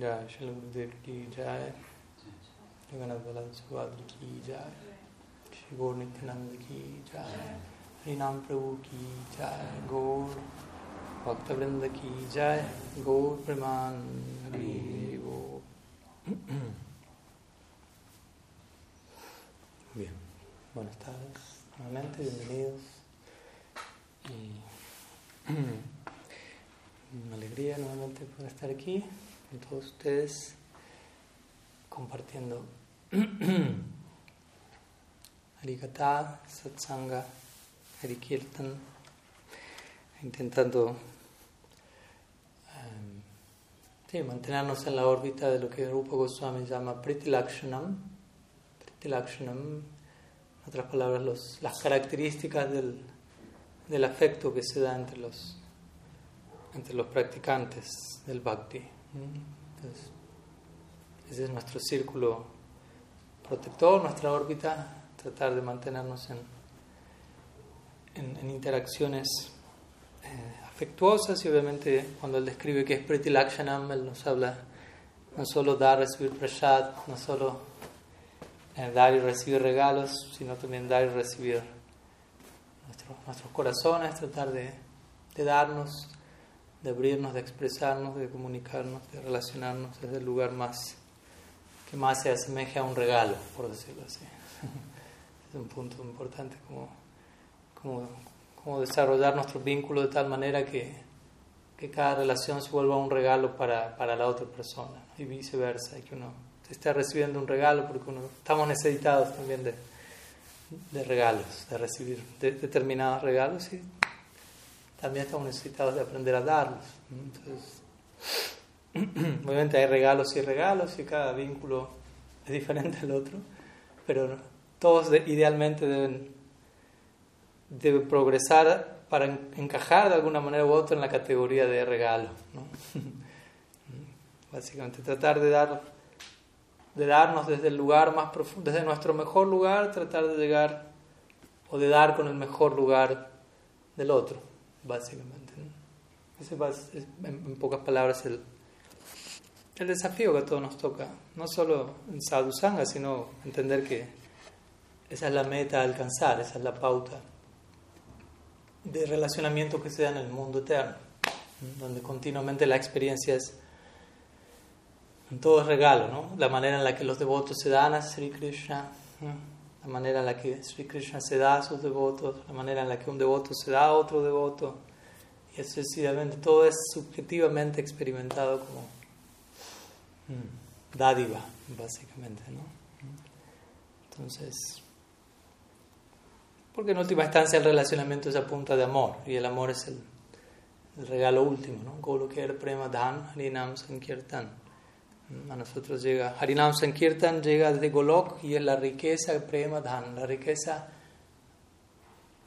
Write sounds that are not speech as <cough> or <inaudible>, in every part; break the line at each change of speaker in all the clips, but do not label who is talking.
जय श्री गुरुदेव की जय जगन्नाथ बलद की जय श्री गौर नित्यानंद की जय हरिनाम प्रभु की जय गौर भक्तवृंद की जय गौर प्रमाण Hari Bien, buenas tardes nuevamente, bienvenidos. Y una alegría nuevamente poder estar aquí todos ustedes compartiendo <clears throat> Harikata, Satsanga, Harikirtan, intentando um, sí, mantenernos en la órbita de lo que Rupa Goswami llama Pritilakshanam. Pritilakshanam, en otras palabras, los, las características del, del afecto que se da entre los entre los practicantes del bhakti. Entonces, ese es nuestro círculo protector, nuestra órbita, tratar de mantenernos en, en, en interacciones eh, afectuosas y obviamente cuando él describe que es Priti Lakshanam, él nos habla no solo dar, recibir prasad, no solo eh, dar y recibir regalos, sino también dar y recibir nuestro, nuestros corazones, tratar de, de darnos de abrirnos, de expresarnos, de comunicarnos, de relacionarnos desde el lugar más que más se asemeje a un regalo, por decirlo así. <laughs> es un punto importante, como, como, como desarrollar nuestro vínculo de tal manera que, que, cada relación se vuelva un regalo para, para la otra persona y viceversa, y que uno esté recibiendo un regalo porque uno, estamos necesitados también de, de regalos, de recibir de, determinados regalos y también estamos necesitados de aprender a darlos. Entonces, <clears throat> obviamente hay regalos y regalos y cada vínculo es diferente al otro, pero todos de, idealmente deben, deben progresar para encajar de alguna manera u otra en la categoría de regalo. ¿no? <laughs> Básicamente tratar de dar de darnos desde el lugar más profundo, desde nuestro mejor lugar, tratar de llegar o de dar con el mejor lugar del otro básicamente. ¿no? Ese es, en, pocas palabras, el, el desafío que a todos nos toca, no solo en sadhu sangha, sino entender que esa es la meta a alcanzar, esa es la pauta de relacionamiento que se da en el mundo eterno, ¿no? donde continuamente la experiencia es todo regalo, ¿no? la manera en la que los devotos se dan a Sri Krishna. La manera en la que Sri Krishna se da a sus devotos, la manera en la que un devoto se da a otro devoto, y sucesivamente todo es subjetivamente experimentado como mm, dádiva, básicamente, ¿no? Entonces, porque en última instancia el relacionamiento es a punta de amor, y el amor es el, regalo último, ¿no? Golokher Prema Dhan Harinam Sankirtan a nosotros llega Harinam Sankirtan llega desde Golok y es la riqueza Prema Dhan, la riqueza,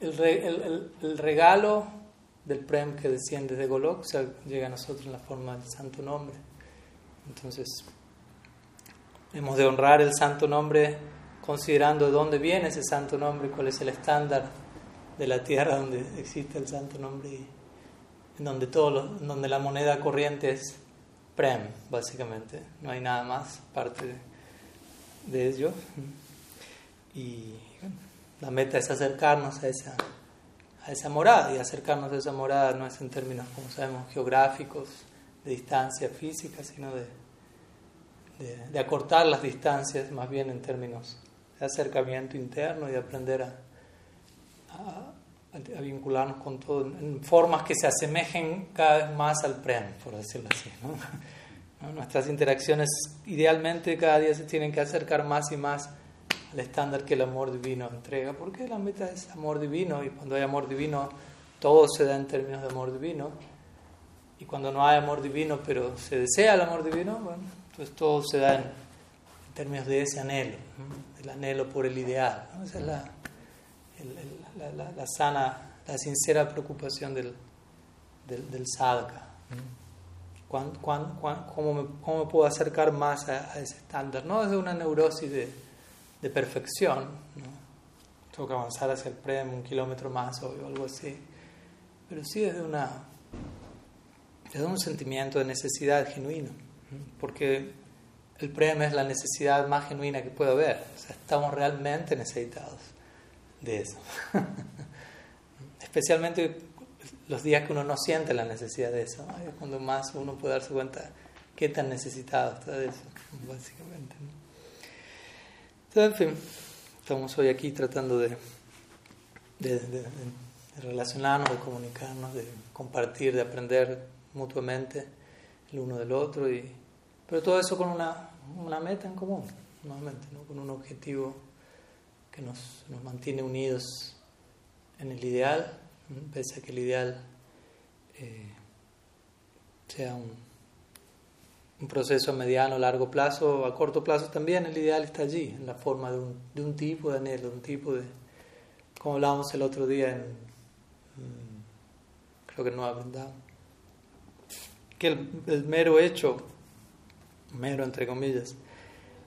el, el, el, el, regalo del Prem que desciende de Golok, o sea, llega a nosotros en la forma del santo nombre. Entonces, hemos de honrar el santo nombre considerando de dónde viene ese santo nombre, cuál es el estándar de la tierra donde existe el santo nombre en donde, todo lo, donde la moneda corriente es Prem, básicamente. No hay nada más parte de, ello. Y la meta es acercarnos a esa, a esa morada. Y acercarnos a esa morada no es en términos, como sabemos, geográficos, de distancia física, sino de, de, acortar las distancias, más bien en términos de acercamiento interno y de aprender a a vincularnos con todo en formas que se asemejen cada vez más al prem, por decirlo así. <laughs> ¿no? Nuestras interacciones idealmente cada día se tienen que acercar más y más al estándar que el amor divino entrega, porque la meta es amor divino y cuando hay amor divino todo se da en términos de amor divino y cuando no hay amor divino pero se desea el amor divino, bueno, entonces todo se da en, en términos de ese anhelo, ¿no? el anhelo por el ideal. ¿no? Esa es la, el, el, la, la, la, sana, la sincera preocupación del, del, del sadhaka. ¿Cuán, cuán, cuán, cómo, me, ¿Cómo me puedo acercar más a, a ese estándar? No desde una neurosis de, de perfección, ¿no? tengo que avanzar hacia el prem un kilómetro más o algo así, pero sí desde, una, desde un sentimiento de necesidad genuino. Porque el prema es la necesidad más genuina que puede haber. O sea, estamos realmente necesitados de eso. <laughs> Especialmente los días que uno no siente la necesidad de eso. Es cuando más uno puede darse cuenta qué tan necesitado está de eso, básicamente. Entonces, en fin, estamos hoy aquí tratando de, relacionarnos, de comunicarnos, de compartir, de aprender mutuamente el uno del otro, y, pero todo eso con una, una meta en común, nuevamente, ¿no? con un objetivo que nos, mantiene unidos en el ideal, pese a que el ideal eh, sea un, proceso a mediano, largo plazo, a corto plazo también, el ideal está allí, en la forma de un, de tipo de anhelo, un tipo de, como hablábamos el otro día en, creo que no Nueva que el, el mero hecho, mero entre comillas,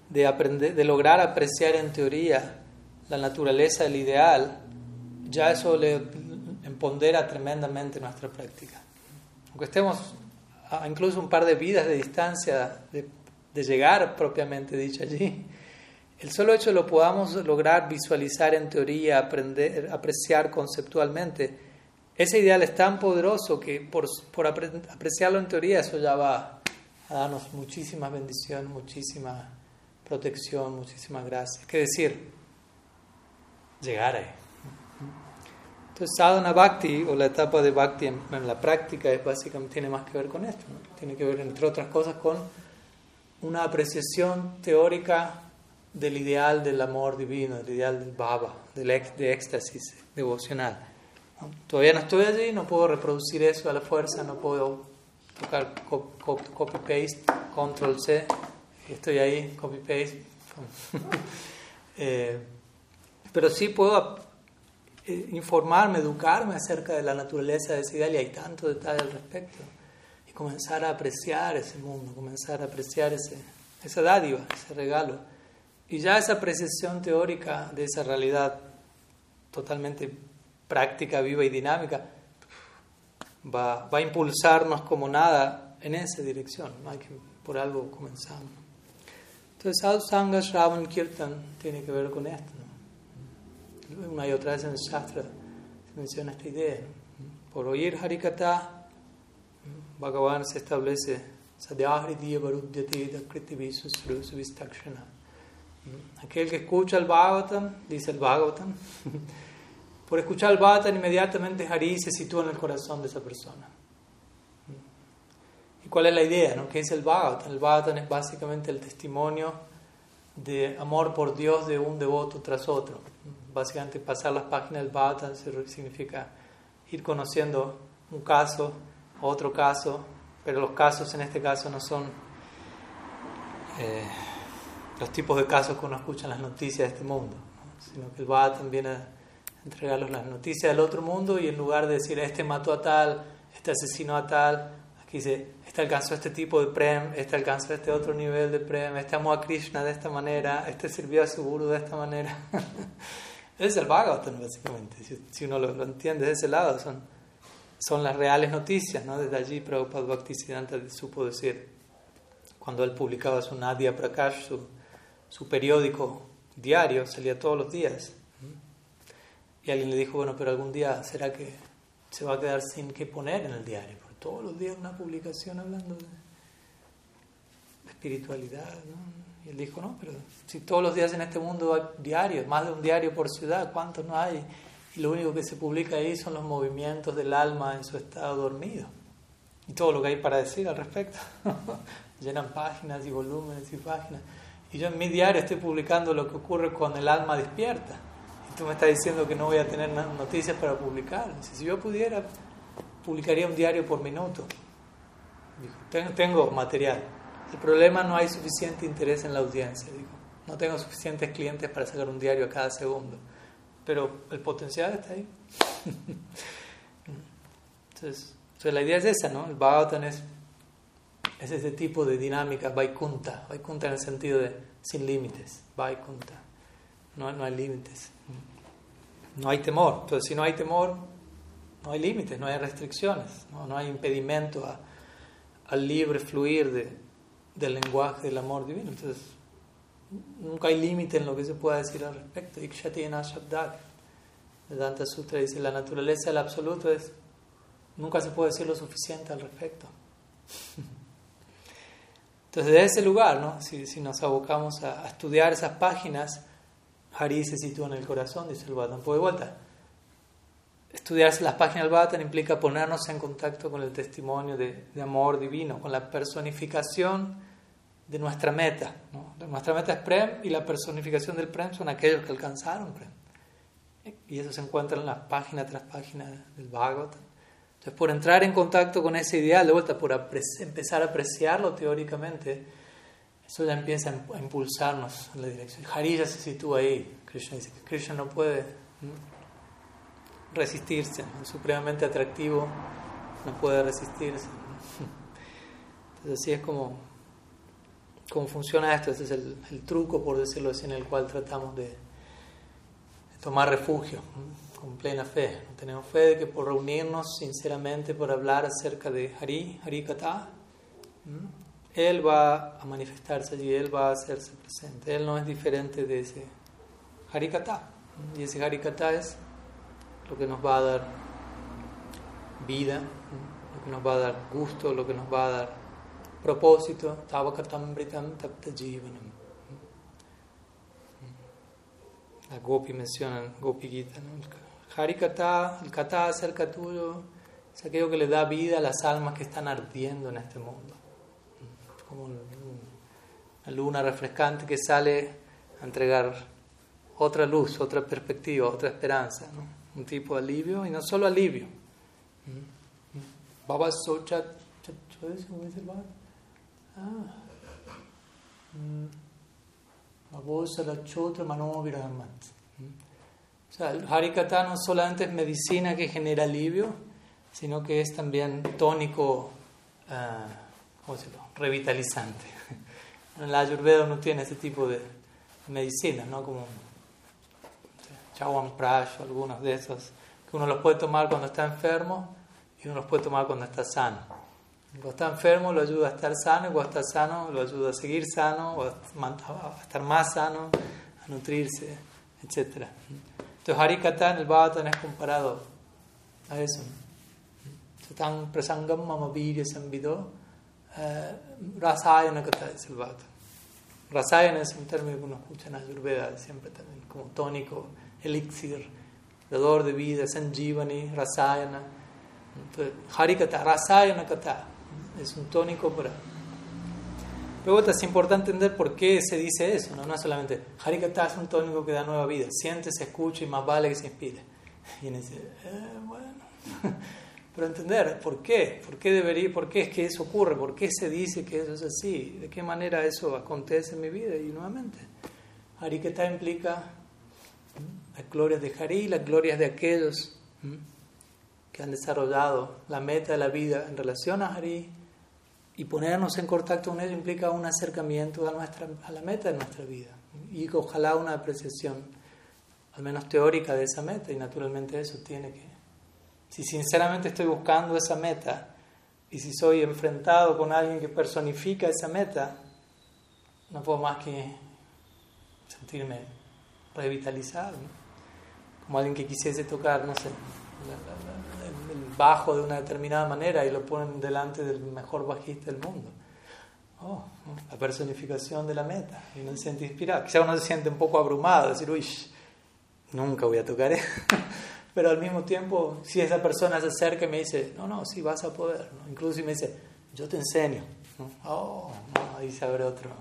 de, aprender, de lograr apreciar en teoría la naturaleza del ideal, ya eso le empodera tremendamente nuestra práctica. Aunque estemos incluso un par de vidas de distancia de, llegar propiamente dicho allí, el solo hecho lo podamos lograr visualizar en teoría, aprender, apreciar conceptualmente, ese ideal es tan poderoso que por, por apreciarlo en teoría eso ya va a darnos muchísimas bendiciones, muchísima protección, muchísimas gracias. ¿Qué decir? Llegar ahí. Entonces, sadhana bhakti o la etapa de bhakti en, la práctica es básicamente tiene más que ver con esto. Tiene que ver, entre otras cosas, con una apreciación teórica del ideal del amor divino, del ideal del bhava, del de éxtasis devocional. Todavía no estoy allí, no puedo reproducir eso a la fuerza, no puedo tocar copy-paste, control-C, estoy ahí, copy-paste. <laughs> eh, pero sí puedo eh, informarme, educarme acerca de la naturaleza de ese ideal y hay tanto detalle al respecto. Y comenzar a apreciar ese mundo, comenzar a apreciar ese, esa dádiva, ese regalo. Y ya esa apreciación teórica de esa realidad totalmente práctica, viva y dinámica va, va a impulsarnos como nada en esa dirección. Hay que, por algo comenzamos. Entonces, Sadhusanga Shravan Kirtan tiene que ver con esto. Una y otra vez en el Shastra se menciona esta idea. Por oír Harikata, Bhagavan se establece Aquel que escucha el Bhagavatam, dice el Bhagavatam, <laughs> por escuchar el Bhagavatam inmediatamente Hari se sitúa en el corazón de esa persona. ¿Y cuál es la idea? No? ¿Qué es el Bhagavatam? El Bhagavatam es básicamente el testimonio de amor por Dios de un devoto tras otro básicamente pasar las páginas del Bhagavatam significa ir conociendo un caso, otro caso, pero los casos en este caso no son eh, los tipos de casos que uno escucha en las noticias de este mundo, sino que el Bhagavatam viene a entregarlos las noticias del otro mundo y en lugar de decir este mató a tal, este asesinó a tal, aquí dice este alcanzó este tipo de prem, este alcanzó este otro nivel de prem, este amó a Krishna de esta manera, este sirvió a su guru de esta manera. <laughs> Es el Bhagavatam, básicamente. Si, uno lo, entiende de ese lado, son, son las reales noticias. ¿no? Desde allí, Prabhupada Bhaktisiddhanta supo decir, cuando él publicaba su Nadia Prakash, su, su periódico diario, salía todos los días. Y alguien le dijo, bueno, pero algún día será que se va a quedar sin qué poner en el diario. Porque todos los días una publicación hablando de espiritualidad. ¿no? Él dijo, no, pero si todos los días en este mundo hay diarios, más de un diario por ciudad, ¿cuántos no hay? Y lo único que se publica ahí son los movimientos del alma en su estado dormido. Y todo lo que hay para decir al respecto. <laughs> Llenan páginas y volúmenes y páginas. Y yo en mi diario estoy publicando lo que ocurre cuando el alma despierta. Y tú me estás diciendo que no voy a tener noticias para publicar. Si yo pudiera, publicaría un diario por minuto. Dijo, tengo material. El problema no hay suficiente interés en la audiencia, digo. No tengo suficientes clientes para sacar un diario a cada segundo. Pero el potencial está ahí. <laughs> entonces, la idea es esa, ¿no? El Bhagavatam es, es ese tipo de dinámica, Vaikunta. Vaikunta en el sentido de sin límites. Vaikunta. No, no hay límites. No hay temor. Entonces, si no hay temor, no hay límites, no hay restricciones, no, no hay impedimento al libre fluir de, del lenguaje del amor divino. Entonces, nunca hay límite en lo que se pueda decir al respecto. Vedanta Sutra dice, la naturaleza del absoluto es, nunca se puede decir lo suficiente al respecto. <laughs> Entonces, de ese lugar, ¿no? si, nos abocamos a, estudiar esas páginas, Hari se sitúa en el corazón, dice el Bhattan. Por de vuelta, estudiarse las páginas del Bhattan implica ponernos en contacto con el testimonio de, de amor divino, con la personificación de nuestra meta. ¿no? Nuestra meta es Prem y la personificación del Prem son aquellos que alcanzaron Prem. Y eso se encuentra en las páginas tras páginas del Bhagavatam. Entonces, por entrar en contacto con ese ideal, de vuelta, por empezar a apreciarlo teóricamente, eso ya empieza a impulsarnos en la dirección. Hari ya se sitúa ahí. Krishna dice que Krishna no puede resistirse, es supremamente atractivo, no puede resistirse. <laughs> Entonces, así es como, como funciona esto. Ese es el, truco, por decirlo así, en el cual tratamos de, tomar refugio con plena fe. Tenemos fe de que por reunirnos sinceramente, por hablar acerca de Hari, Hari Kata, Él va a manifestarse allí, Él va a hacerse presente. Él no es diferente de ese Hari Kata. Y ese Hari Kata es lo que nos va a dar vida, lo que nos va a dar gusto, lo que nos va a dar propósito. Tavakatambritam tapta jivanam. La Gopi menciona, Gopi Gita, ¿no? Harikata, el kata acerca tuyo, es aquello que le da vida a las almas que están ardiendo en este mundo. Como una luna refrescante que sale a entregar otra luz, otra perspectiva, otra esperanza, un tipo de alivio y no solo alivio. Baba Socha, ¿cómo dice el Baba? Ah. Socha, Manoviramat. O sea, el Harikata no solamente es medicina que genera alivio, sino que es también tónico, uh, ¿cómo revitalizante. <laughs> En la Ayurveda no tiene ese tipo de medicinas, ¿no? Como Chawan Prash algunos de esos, que uno los puede tomar cuando está enfermo y uno los puede tomar cuando está sano. Cuando está enfermo lo ayuda a estar sano y cuando está sano lo ayuda a seguir sano, o a estar más sano, a nutrirse, etc. Entonces Harikata en el Bhattan es comparado a eso. Satang prasangam mama virya samvido eh, rasayana es el Bhattan. Rasayana es un término que uno escucha en Ayurveda siempre también, como tónico, elixir, dador de vida, sanjivani, rasayana. Entonces, Harikata, rasayana es un tónico para Luego es importante entender por qué se dice eso, no, no es solamente Harikata es un tónico que da nueva vida, siente, se escucha y más vale que se inspire. Y uno dice, eh, bueno, <laughs> pero entender por qué, por qué debería, por qué es que eso ocurre, por qué se dice que eso es así, de qué manera eso acontece en mi vida. Y nuevamente, Harikata implica las glorias de Hari, las glorias de aquellos que han desarrollado la meta de la vida en relación a Hari y ponernos en contacto con ello implica un acercamiento a, nuestra, a la meta de nuestra vida y ojalá una apreciación, al menos teórica, de esa meta. Y naturalmente eso tiene que... Si sinceramente estoy buscando esa meta y si soy enfrentado con alguien que personifica esa meta, no puedo más que sentirme revitalizado, como alguien que quisiese tocar, no sé, bajo de una determinada manera y lo ponen delante del mejor bajista del mundo. Oh, la personificación de la meta. Y uno se siente inspirado. Quizá uno se siente un poco abrumado, decir, uy, nunca voy a tocar. <laughs> Pero al mismo tiempo, si esa persona se acerca y me dice, no, no, sí vas a poder. Incluso si me dice, yo te enseño. Oh, ahí se abre otro,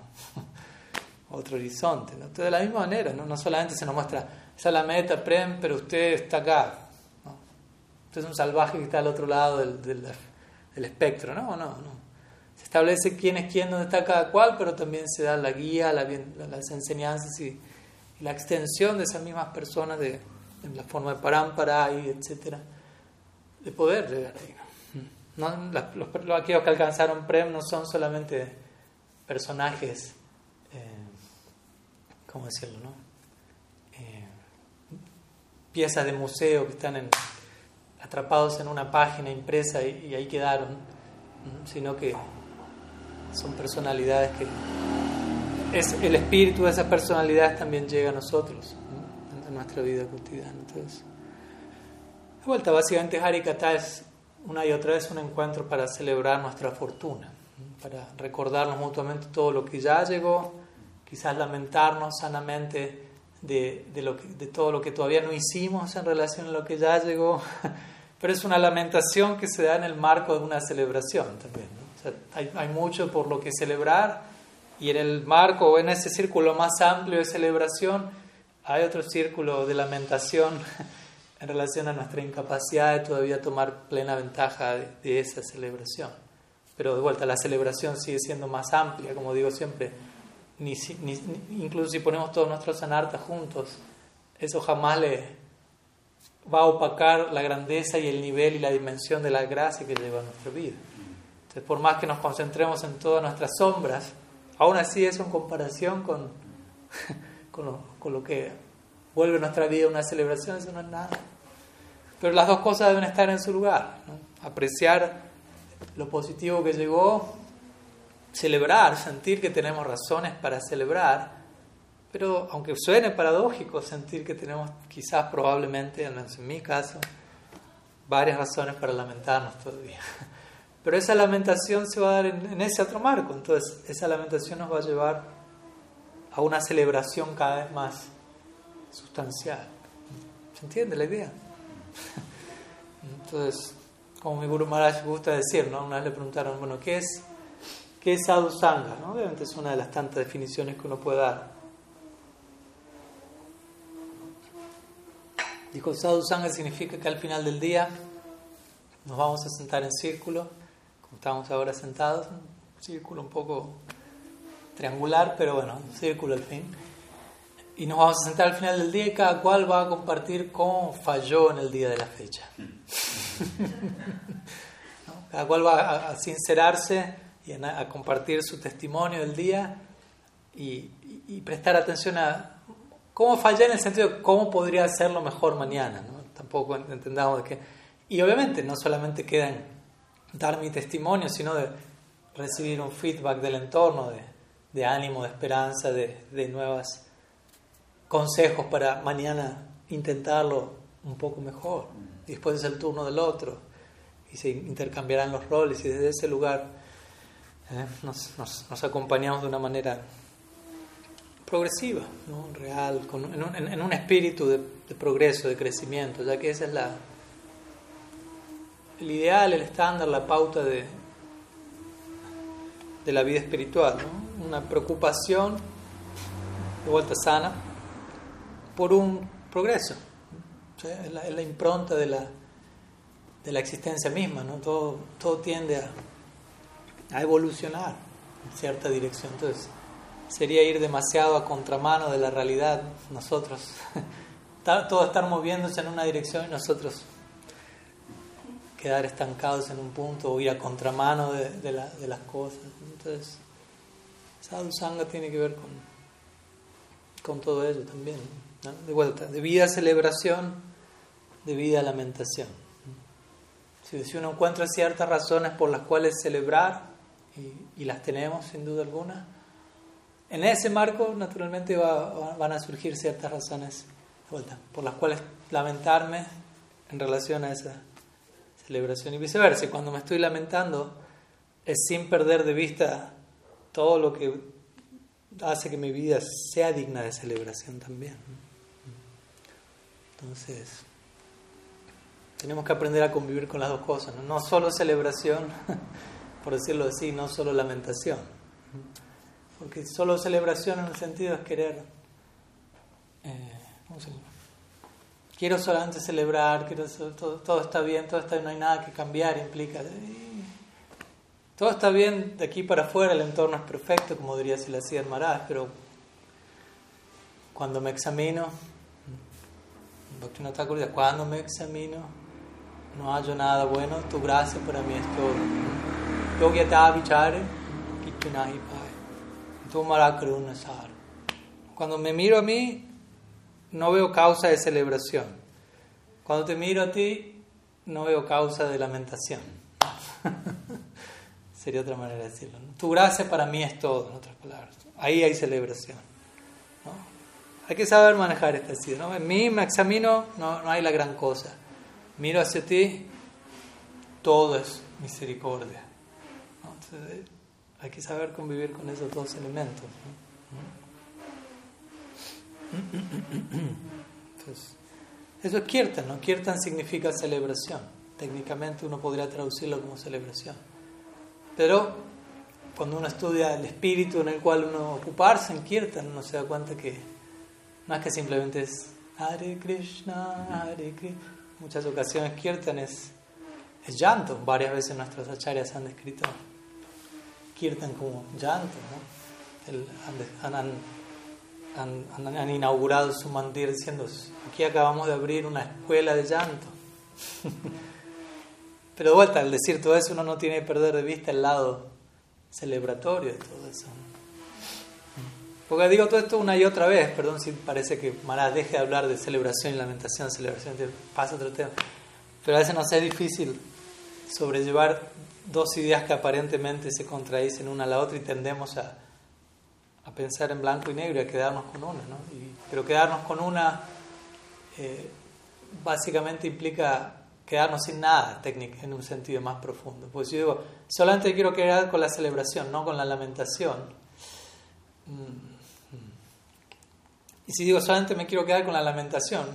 <laughs> otro horizonte. Entonces, de la misma manera, ¿no? no solamente se nos muestra, esa es la meta, Prem, pero usted está acá Usted es un salvaje que está al otro lado del, del, espectro. No, no, no. Se establece quién es quién, dónde está cada cual, pero también se da la guía, la, las enseñanzas y, la extensión de esas mismas personas de, la forma de parámpara y etcétera, de poder llegar ahí. ¿no? los, aquellos que alcanzaron Prem no son solamente personajes, eh, ¿cómo decirlo? No? Eh, piezas de museo que están en, atrapados en una página impresa y, ahí quedaron, sino que son personalidades que es el espíritu de esas personalidades también llega a nosotros en nuestra vida cotidiana. Entonces, de vuelta, básicamente Harikata es una y otra vez un encuentro para celebrar nuestra fortuna, para recordarnos mutuamente todo lo que ya llegó, quizás lamentarnos sanamente de, de, lo de todo lo que todavía no hicimos en relación a lo que ya llegó, <laughs> pero es una lamentación que se da en el marco de una celebración también. hay, mucho por lo que celebrar y en el marco o en ese círculo más amplio de celebración hay otro círculo de lamentación <laughs> en relación a nuestra incapacidad de todavía tomar plena ventaja de, esa celebración. Pero de vuelta, la celebración sigue siendo más amplia, como digo siempre, incluso si ponemos todos nuestros anartas juntos, eso jamás le va a opacar la grandeza y el nivel y la dimensión de la gracia que lleva a nuestra vida. Entonces, por más que nos concentremos en todas nuestras sombras, Aún así eso en comparación con, <laughs> con, lo, que vuelve nuestra vida una celebración, eso no es nada. Pero las dos cosas deben estar en su lugar. Apreciar lo positivo que llegó, celebrar, sentir que tenemos razones para celebrar, pero aunque suene paradójico, sentir que tenemos quizás probablemente, al menos en mi caso, varias razones para lamentarnos todavía. <laughs> Pero esa lamentación se va a dar en, ese otro marco. Entonces, esa lamentación nos va a llevar a una celebración cada vez más sustancial. ¿Se entiende la idea? <laughs> Entonces, como mi Guru Maharaj gusta decir, ¿no? Una vez le preguntaron, bueno, ¿qué es, qué es sadhu sangha? ¿no? Obviamente es una de las tantas definiciones que uno puede dar. Dijo, sadhu sangha significa que al final del día nos vamos a sentar en círculo estamos ahora sentados, un círculo un poco triangular, pero bueno, un círculo al fin. Y nos vamos a sentar al final del día y cada cual va a compartir cómo falló en el día de la fecha. <laughs> Cada cual va a, sincerarse y a, compartir su testimonio del día y, prestar atención a cómo fallé en el sentido de cómo podría hacerlo mejor mañana. ¿no? Tampoco entendamos que... Y obviamente no solamente quedan dar mi testimonio, sino de recibir un feedback del entorno, de, de ánimo, de esperanza, de, de nuevos consejos para mañana intentarlo un poco mejor. Después es el turno del otro y se intercambiarán los roles y desde ese lugar eh, nos, nos, acompañamos de una manera progresiva, ¿no? real, con, en, un, en, un, espíritu de, de progreso, de crecimiento, ya que esa es la, el ideal, el estándar, la pauta de, de la vida espiritual, ¿no? una preocupación de vuelta sana por un progreso, es, la, impronta de la, de la existencia misma, ¿no? todo, todo tiende a, a evolucionar en cierta dirección, entonces sería ir demasiado a contramano de la realidad nosotros, <laughs> todo estar moviéndose en una dirección y nosotros quedar estancados en un punto o ir a contramano de, de, las cosas. Entonces, sadhu sangha tiene que ver con, con todo ello también. De vuelta, de vida celebración, de vida lamentación. Si, uno encuentra ciertas razones por las cuales celebrar, y, y las tenemos sin duda alguna, en ese marco naturalmente va, van a surgir ciertas razones vuelta, por las cuales lamentarme en relación a esa celebración y viceversa. Cuando me estoy lamentando es sin perder de vista todo lo que hace que mi vida sea digna de celebración también. Entonces, tenemos que aprender a convivir con las dos cosas, no, solo celebración, <laughs> por decirlo así, no solo lamentación. Porque solo celebración en el sentido es querer, eh, quiero solamente celebrar, quiero, todo, está bien, todo está no hay nada que cambiar, implica. Todo está bien de aquí para afuera, el entorno es perfecto, como diría si la hacía Maharaj, pero cuando me examino, cuando me examino, no hallo nada bueno, tu gracia para mí es todo. Cuando me miro a mí, no veo causa de celebración. Cuando te miro a ti, no veo causa de lamentación. <laughs> sería otra manera de decirlo. Tu gracia para mí es todo, en otras palabras. Ahí hay celebración. ¿no? Hay que saber manejar esta idea. ¿no? En mí me examino, no, no hay la gran cosa. Miro hacia ti, todo es misericordia. Entonces, hay que saber convivir con esos dos elementos. Eso es Kirtan, ¿no? Kirtan significa celebración. Técnicamente uno podría traducirlo como celebración. Pero cuando uno estudia el espíritu en el cual uno ocuparse en Kirtan, uno se da cuenta que no es que simplemente es Hare Krishna, Hare Krishna. muchas ocasiones Kirtan es, es llanto. Varias veces nuestros acharyas han descrito Kirtan como llanto. ¿no? El, han, han, han, han, inaugurado su mandir diciendo, aquí acabamos de abrir una escuela de llanto. <laughs> Pero de vuelta, al decir todo eso, uno no tiene que perder de vista el lado celebratorio de todo eso. Porque digo todo esto una y otra vez, perdón si parece que Mara deje de hablar de celebración y lamentación, celebración, pasa otro tema. Pero a veces nos es difícil sobrellevar dos ideas que aparentemente se contradicen una a la otra y tendemos a, a pensar en blanco y negro y a quedarnos con una. ¿no? Y, pero quedarnos con una eh, básicamente implica quedarnos sin nada técnico en un sentido más profundo. Pues yo digo, solamente quiero quedar con la celebración, no con la lamentación. Mm. Y si digo solamente me quiero quedar con la lamentación,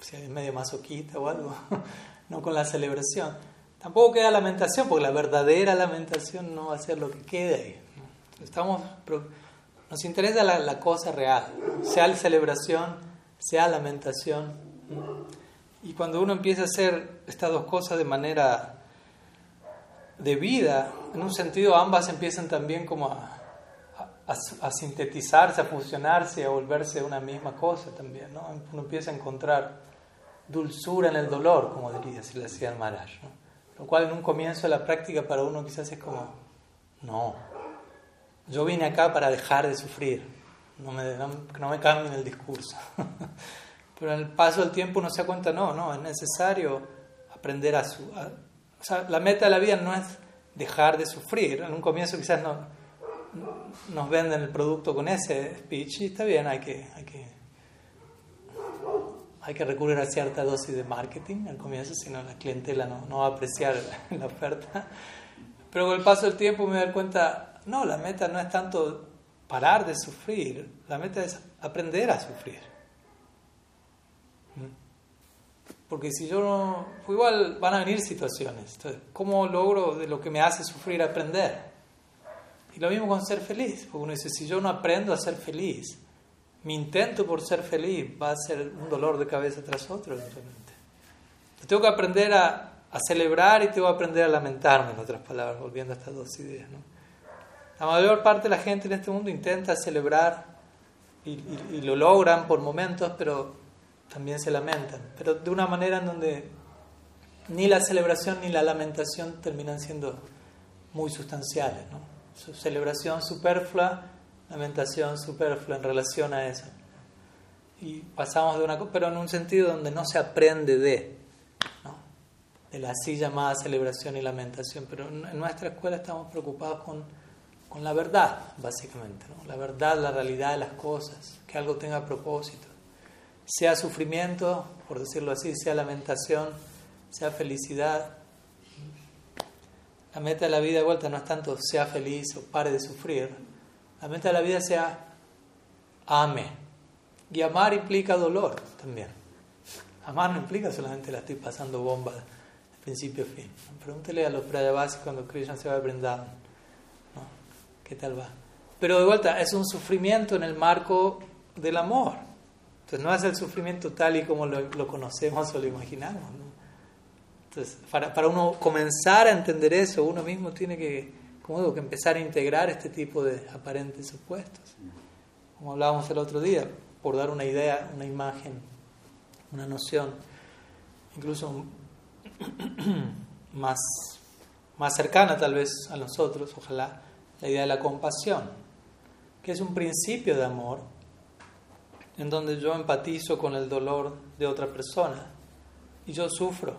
si es medio masoquista o algo, <laughs> no con la celebración, tampoco queda lamentación, porque la verdadera lamentación no va a ser lo que quede ahí. Estamos nos interesa la, cosa real, sea la celebración, sea lamentación. Y cuando uno empieza a hacer estas dos cosas de manera de vida, en un sentido ambas empiezan también como a, sintetizarse, a fusionarse, a volverse una misma cosa también. ¿no? Uno empieza a encontrar dulzura en el dolor, como diría si le hacía el Maharaj. Lo cual en un comienzo de la práctica para uno quizás es como, no, yo vine acá para dejar de sufrir, no me, no, me cambien el discurso. <laughs> Pero en el paso del tiempo uno se da cuenta, no, no, es necesario aprender a... Su, o sea, la meta de la vida no es dejar de sufrir. En un comienzo quizás no, nos venden el producto con ese speech y está bien, hay que, hay que, hay que recurrir a cierta dosis de marketing al comienzo, si no la clientela no, no va a apreciar <laughs> la oferta. Pero con el paso del tiempo me doy cuenta, no, la meta no es tanto parar de sufrir, la meta es aprender a sufrir. ¿Mm? Porque si yo no, pues igual van a venir situaciones. Entonces, ¿cómo logro de lo que me hace sufrir aprender? Y lo mismo con ser feliz. Porque uno dice, si yo no aprendo a ser feliz, mi intento por ser feliz va a ser un dolor de cabeza tras otro, realmente. Tengo que aprender a, celebrar y tengo que aprender a lamentarme, en otras palabras, volviendo a estas dos ideas. La mayor parte de la gente en este mundo intenta celebrar y, lo logran por momentos, pero también se lamentan. Pero de una manera en donde ni la celebración ni la lamentación terminan siendo muy sustanciales. Su celebración superflua, lamentación superflua en relación a eso. Y pasamos de una cosa, pero en un sentido donde no se aprende de, ¿no? de la así llamada celebración y lamentación. Pero en nuestra escuela estamos preocupados con con la verdad, básicamente, ¿no? la verdad, la realidad de las cosas, que algo tenga propósito. Sea sufrimiento, por decirlo así, sea lamentación, sea felicidad. La meta de la vida de vuelta no es tanto sea feliz o pare de sufrir. La meta de la vida sea ame. Y amar implica dolor también. Amar no implica solamente la estoy pasando bomba principio a fin. Pregúntele a los Prayavasi cuando Krishna se va a brindar ¿Qué tal va? Pero de vuelta, es un sufrimiento en el marco del amor. Entonces no es el sufrimiento tal y como lo, conocemos o lo imaginamos. Entonces, para, para, uno comenzar a entender eso, uno mismo tiene que, como digo, que empezar a integrar este tipo de aparentes opuestos. Como hablábamos el otro día, por dar una idea, una imagen, una noción, incluso <clears throat> más, más cercana tal vez a nosotros, ojalá la idea de la compasión, que es un principio de amor en donde yo empatizo con el dolor de otra persona y yo sufro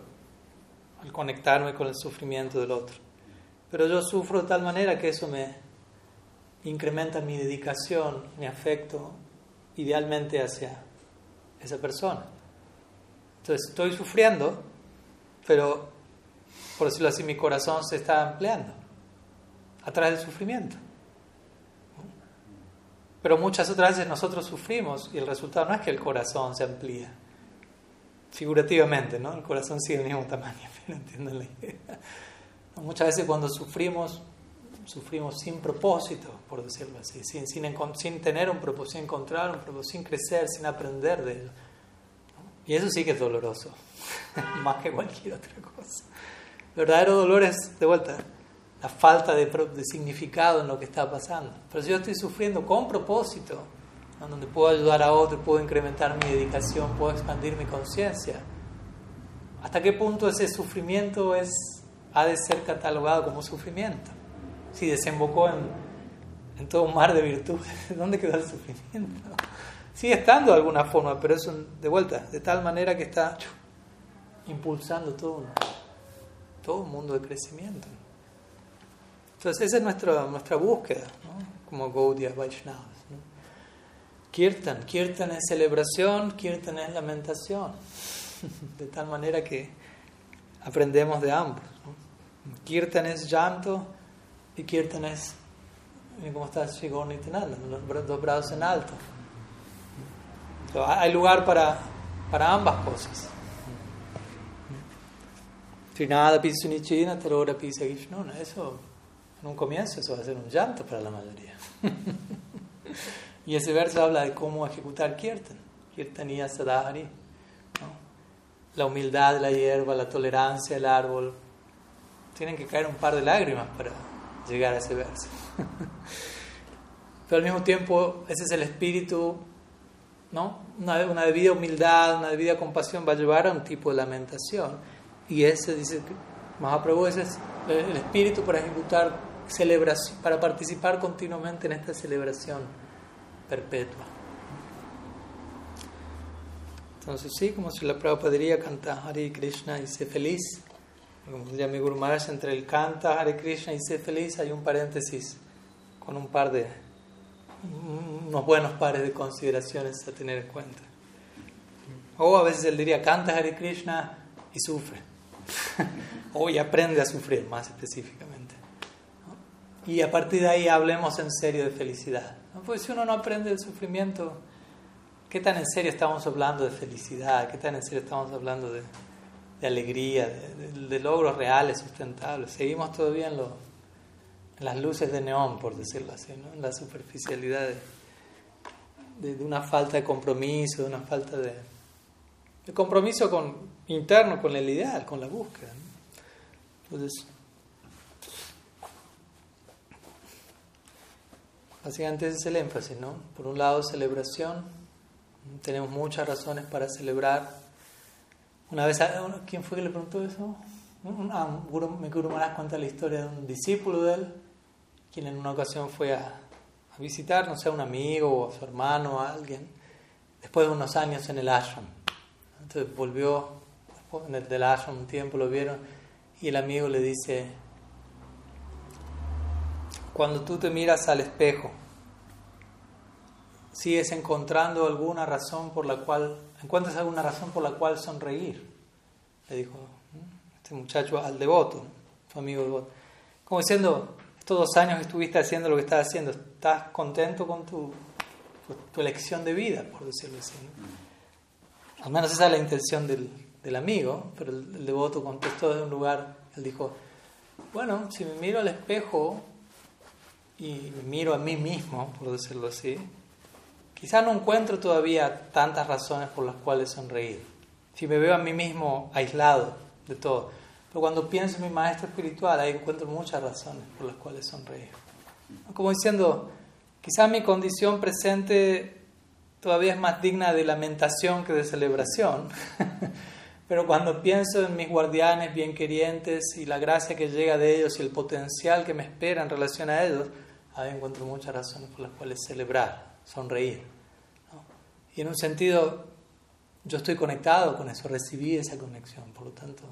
al conectarme con el sufrimiento del otro. Pero yo sufro de tal manera que eso me incrementa mi dedicación, mi afecto, idealmente hacia esa persona. Entonces estoy sufriendo, pero por decirlo así, mi corazón se está ampliando a través del sufrimiento. Pero muchas otras veces nosotros sufrimos y el resultado no es que el corazón se amplía, figurativamente, ¿no? El corazón sigue el mismo tamaño, <laughs> pero entienden la idea. Muchas veces cuando sufrimos, sufrimos sin propósito, por decirlo así, sin, sin, sin tener un propósito, sin encontrar un propósito, sin crecer, sin aprender de ello. Y eso sí que es doloroso, <laughs> más que cualquier otra cosa. El verdadero dolor es, de vuelta, la falta de, de, significado en lo que está pasando. Pero si yo estoy sufriendo con propósito, donde puedo ayudar a otro, puedo incrementar mi dedicación, puedo expandir mi conciencia, ¿hasta qué punto ese sufrimiento es, ha de ser catalogado como sufrimiento? Si desembocó en, todo un mar de virtudes, <laughs> ¿dónde quedó el sufrimiento? Sigue estando de alguna forma, pero es de vuelta, de tal manera que está impulsando todo todo un mundo de crecimiento. Entonces, esa es nuestra, nuestra búsqueda, como Gaudiya Vaishnavas. Kirtan, Kirtan es celebración, Kirtan es lamentación, <laughs> de tal manera que aprendemos de ambos. Kirtan es llanto y Kirtan es, como está Shigonitenanda, los dos brazos en alto. hay lugar para, para ambas cosas. Trinada Pisunichina, Tarora Pisa no Eso en un comienzo eso va a ser un llanto para la mayoría. <laughs> y ese verso habla de cómo ejecutar Kirtan. Kirtaniya Sadhari. La humildad la hierba, la tolerancia del árbol. Tienen que caer un par de lágrimas para llegar a ese verso. Pero al mismo tiempo, ese es el espíritu, ¿no? Una, una debida humildad, una debida compasión va a llevar a un tipo de lamentación. Y ese, dice Mahaprabhu, ese es el espíritu para ejecutar celebración, para participar continuamente en esta celebración perpetua. Entonces sí, como si la Prabhupada diría, canta Hare Krishna y sé feliz. Como diría mi Guru Maharaj, entre el canta Hare Krishna y sé feliz hay un paréntesis con un par de, unos buenos pares de consideraciones a tener en cuenta. O a veces él diría, canta Hare Krishna y sufre. <laughs> o y aprende a sufrir más específicamente y a partir de ahí hablemos en serio de felicidad. ¿no? Porque si uno no aprende del sufrimiento, ¿qué tan en serio estamos hablando de felicidad? ¿Qué tan en serio estamos hablando de, de alegría, de, logros reales, sustentables? Seguimos todavía en, las luces de neón, por decirlo así, ¿no? en la superficialidad de, de, una falta de compromiso, de una falta de, de compromiso con, interno con el ideal, con la búsqueda. Entonces, Básicamente ese es el énfasis, ¿no? Por un lado, celebración. Tenemos muchas razones para celebrar. Una vez, ¿quién fue que le preguntó eso? Ah, me Guru Maharaj cuenta la historia de un discípulo de él, quien en una ocasión fue a, a visitar, no sé, a un amigo o a su hermano o a alguien, después de unos años en el ashram. Entonces volvió en el ashram un tiempo, lo vieron, y el amigo le dice, cuando tú te miras al espejo, sigues encontrando alguna razón por la cual, encuentras alguna razón por la cual sonreír, le dijo este muchacho al devoto, su amigo devoto. Como diciendo, estos dos años estuviste haciendo lo que estás haciendo, ¿estás contento con tu, tu elección de vida, por decirlo así? Al menos esa es la intención del, del amigo, pero el, el devoto contestó desde un lugar, él dijo, bueno, si me miro al espejo, y miro a mí mismo, por decirlo así, quizá no encuentro todavía tantas razones por las cuales sonreír. Si me veo a mí mismo aislado de todo. Pero cuando pienso en mi maestro espiritual, ahí encuentro muchas razones por las cuales sonreír. Como diciendo, quizá mi condición presente todavía es más digna de lamentación que de celebración. <laughs> Pero cuando pienso en mis guardianes bien querientes y la gracia que llega de ellos y el potencial que me espera en relación a ellos, ahí encuentro muchas razones por las cuales celebrar, sonreír. Y en un sentido, yo estoy conectado con eso, recibí esa conexión, por lo tanto,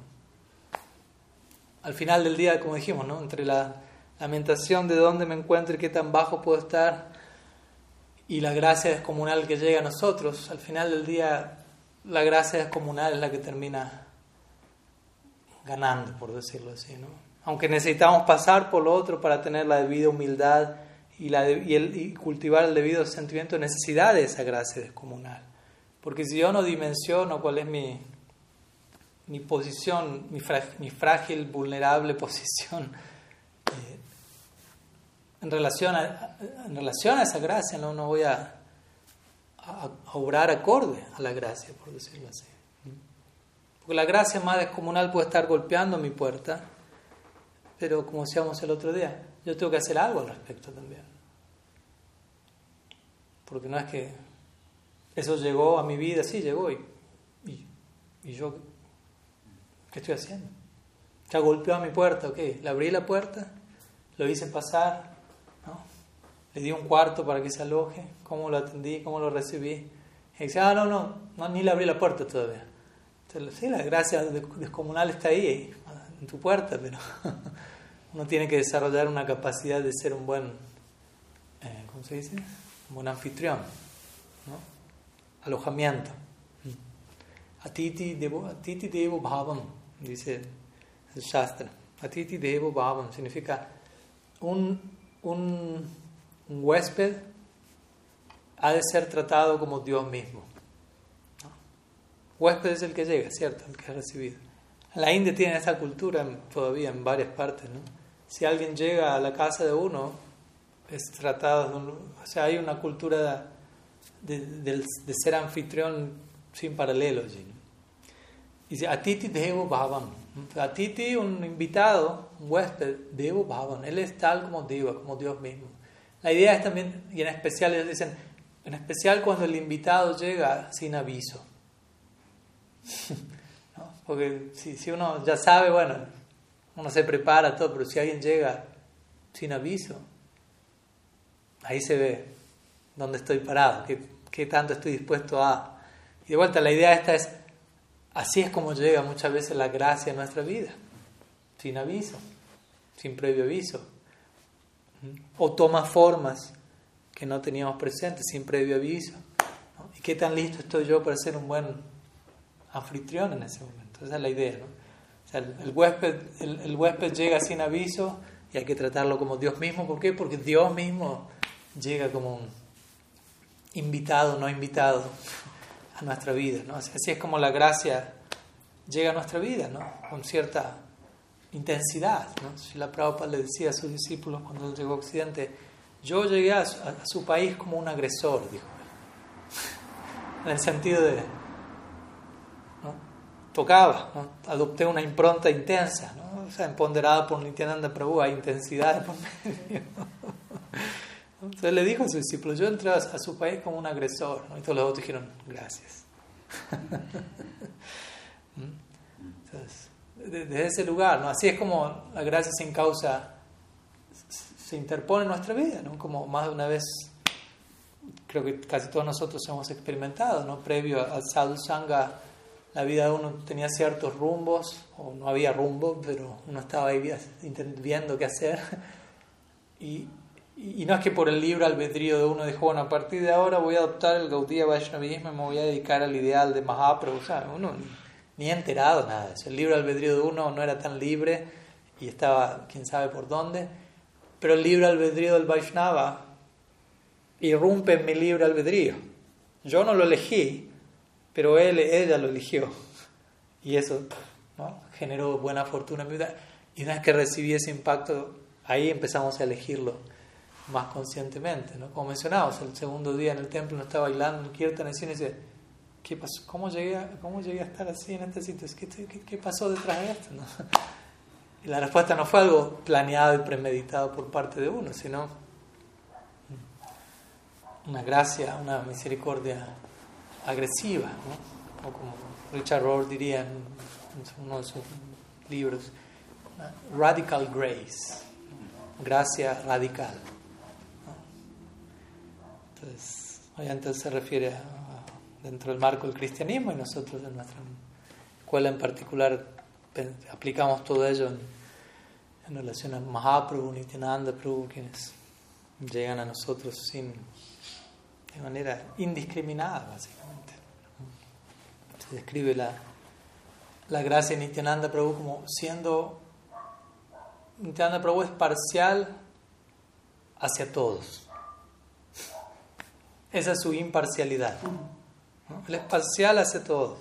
al final del día, como dijimos, ¿no? entre la lamentación de dónde me encuentro y qué tan bajo puedo estar y la gracia descomunal que llega a nosotros, al final del día la gracia descomunal es la que termina ganando, por decirlo así. ¿no? Aunque necesitamos pasar por lo otro para tener la debida humildad y, la y, el, y cultivar el debido sentimiento de necesidad de esa gracia descomunal. Porque si yo no dimensiono cuál es mi, mi posición, mi, frágil, vulnerable <laughs> posición, eh, en, relación a, en relación a esa gracia, no, no voy a, a, obrar acorde a la gracia, por decirlo así. Porque la gracia más descomunal puede estar golpeando mi puerta, pero como decíamos el otro día, yo tengo que hacer algo al respecto también. Porque no es que eso llegó a mi vida, sí llegó, y, y, yo, ¿qué estoy haciendo? Ya golpeó a mi puerta, ok, le abrí la puerta, lo hice pasar, ¿no? le di un cuarto para que se aloje, cómo lo atendí, cómo lo recibí. Y dice, ah, no, no, no, ni le abrí la puerta todavía. Entonces, sí, la gracia descomunal está ahí, en tu puerta, pero <laughs> uno tiene que desarrollar una capacidad de ser un buen, eh, ¿cómo se dice? Un buen anfitrión, alojamiento. Atiti Devo, Atiti Bhavam, dice el Shastra. Atiti Devo Bhavam significa un, un, un huésped ha de ser tratado como Dios mismo. Huésped es el que llega, ¿cierto? El que ha recibido. La India tiene esa cultura todavía en varias partes, ¿no? Si alguien llega a la casa de uno, es tratado, o sea, hay una cultura de, ser anfitrión sin paralelo allí. Dice, Atiti Devo Bhavan. Atiti, un invitado, un huésped, Devo Bhavan. Él es tal como Deva, como Dios mismo. La idea es también, y en especial ellos dicen, en especial cuando el invitado llega sin aviso. <laughs> Porque si, si uno ya sabe, bueno, uno se prepara todo, pero si alguien llega sin aviso, ahí se ve dónde estoy parado, qué, tanto estoy dispuesto a... Y de vuelta, la idea esta es, así es como llega muchas veces la gracia a nuestra vida, sin aviso, sin previo aviso. O toma formas que no teníamos presentes, sin previo aviso. ¿Y qué tan listo estoy yo para ser un buen anfitrión en ese momento? Esa es la idea. ¿no? El, huésped, el, huésped llega sin aviso y hay que tratarlo como Dios mismo. ¿Por qué? Porque Dios mismo llega como un invitado, no invitado a nuestra vida. Así es como la gracia llega a nuestra vida, con cierta intensidad. ¿no? Si la Prabhupada le decía a sus discípulos cuando llegó a Occidente, yo llegué a su, país como un agresor, dijo. <laughs> En el sentido de. Tocaba, ¿no? adopté una impronta intensa, ¿no? o sea, empoderada por Nityananda Prabhu, hay intensidad por medio. <laughs> Entonces le dijo a sus discípulos, yo entré a su país como un agresor. Y todos los otros dijeron, gracias. <laughs> ¿Mm? Entonces, desde ese lugar, ¿no? así es como la gracia sin causa se interpone en nuestra vida, ¿no? como más de una vez creo que casi todos nosotros hemos experimentado, ¿no? previo al sadhu sangha la vida de uno tenía ciertos rumbos, o no había rumbo, pero uno estaba ahí viendo qué hacer. <laughs> Y, no es que por el libro albedrío de uno dijo, bueno, a partir de ahora voy a adoptar el Gaudiya Vaishnavismo y me voy a dedicar al ideal de Mahaprabhu. O sea, uno ni, ha enterado nada. El libro albedrío de uno no era tan libre y estaba quién sabe por dónde. Pero el libro albedrío del Vaishnava irrumpe en mi libro albedrío. Yo no lo elegí, pero él, ella lo eligió. Y eso generó buena fortuna en mi vida. Y una vez que recibí ese impacto, ahí empezamos a elegirlo más conscientemente. ¿no? Como mencionamos, el segundo día en el templo no estaba bailando Kirtan y dice, ¿qué pasó? ¿Cómo llegué, a, ¿Cómo llegué a estar así en este sitio? ¿Qué, qué, qué pasó detrás de esto? ¿no? <laughs> Y la respuesta no fue algo planeado y premeditado por parte de uno, sino una gracia, una misericordia agresiva, ¿no? o como Richard Rohr diría en uno de sus libros, radical grace, gracia radical. Entonces, obviamente se refiere a, dentro del marco del cristianismo y nosotros en nuestra escuela en particular aplicamos todo ello en relación a Mahaprabhu, Nityananda Prabhu, quienes llegan a nosotros sin, de manera indiscriminada, básicamente. Se describe la, la gracia de Nityananda Prabhu como siendo. Nityananda Prabhu es parcial hacia todos. Esa es su imparcialidad. Él es parcial hacia todos.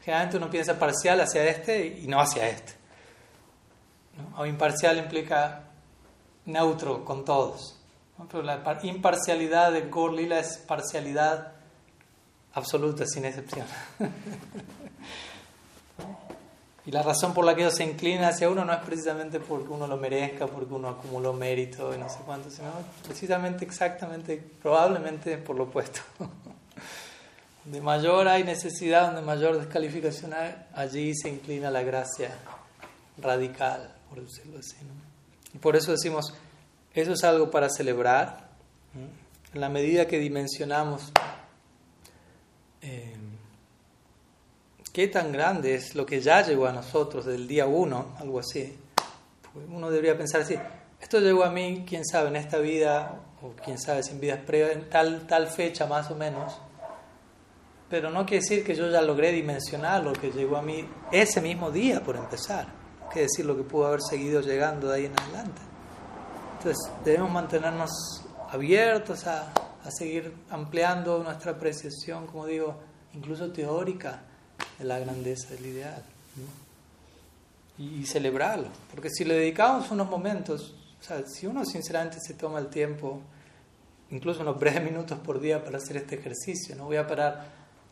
Generalmente uno piensa parcial hacia este y no hacia este. O imparcial implica neutro con todos. Pero la imparcialidad de Gorlila es parcialidad absoluta, sin excepción. <laughs> y la razón por la que ellos se inclina hacia uno no es precisamente porque uno lo merezca, porque uno acumuló mérito y no sé cuánto, sino precisamente, exactamente, probablemente por lo opuesto. <laughs> De mayor hay necesidad, donde mayor descalificación hay, allí se inclina la gracia radical, por decirlo así. Y por eso decimos, eso es algo para celebrar. En la medida que dimensionamos eh, qué tan grande es lo que ya llegó a nosotros del día uno, algo así, uno debería pensar así, esto llegó a mí, quién sabe, en esta vida, o quién sabe si en vidas previas, en tal, tal fecha más o menos, pero no quiere decir que yo ya logré dimensionar lo que llegó a mí ese mismo día, por empezar. Quiere decir lo que pudo haber seguido llegando de ahí en adelante. Entonces, debemos mantenernos abiertos a, a seguir ampliando nuestra apreciación, como digo, incluso teórica, de la grandeza del ideal. Y, y, celebrarlo. Porque si le dedicamos unos momentos, o sea, si uno sinceramente se toma el tiempo, incluso unos breves <laughs> minutos por día para hacer este ejercicio, no voy a parar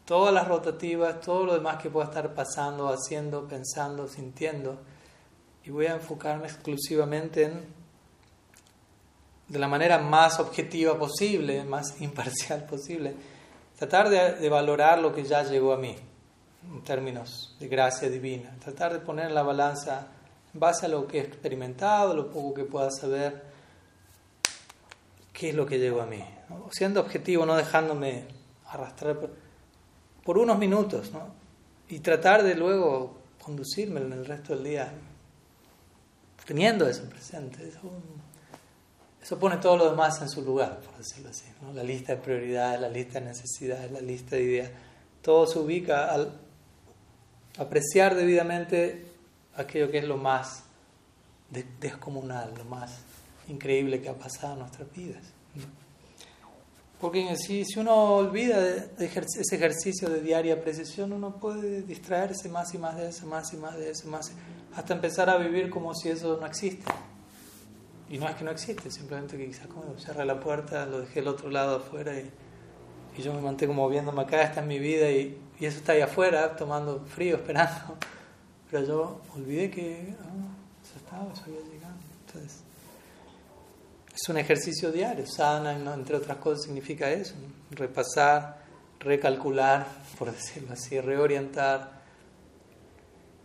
todas las rotativas, todo lo demás que pueda estar pasando, haciendo, pensando, sintiendo. Y voy a enfocarme exclusivamente en, de la manera más objetiva posible, más <laughs> imparcial posible, tratar de, valorar lo que ya llegó a mí, en términos de gracia divina. Tratar de poner en la balanza, en base a lo que he experimentado, lo poco que pueda saber, qué es lo que llegó a mí. Siendo objetivo, no dejándome arrastrar por unos minutos, ¿no? Y tratar de luego conducirme en el resto del día teniendo eso presente. Eso, pone todo lo demás en su lugar, por decirlo así. La lista de prioridades, la lista de necesidades, la lista de ideas. Todo se ubica al apreciar debidamente aquello que es lo más descomunal, lo más increíble que ha pasado en nuestras vidas. Porque si, si uno olvida de, ese ejercicio de diaria precisión, uno puede distraerse más y más de eso, más y más de eso, más, hasta empezar a vivir como si eso no existe. Y no es que no existe, simplemente que quizás como cerré la puerta, lo dejé al otro lado afuera y, yo me mantengo moviéndome acá, esta es mi vida y, eso está ahí afuera, tomando frío, <laughs> esperando. Pero yo olvidé que oh, eso estaba, eso había llegado. Entonces, es un ejercicio diario. Sana, entre otras cosas, significa eso: repasar, recalcular, <laughs> por decirlo así, reorientar,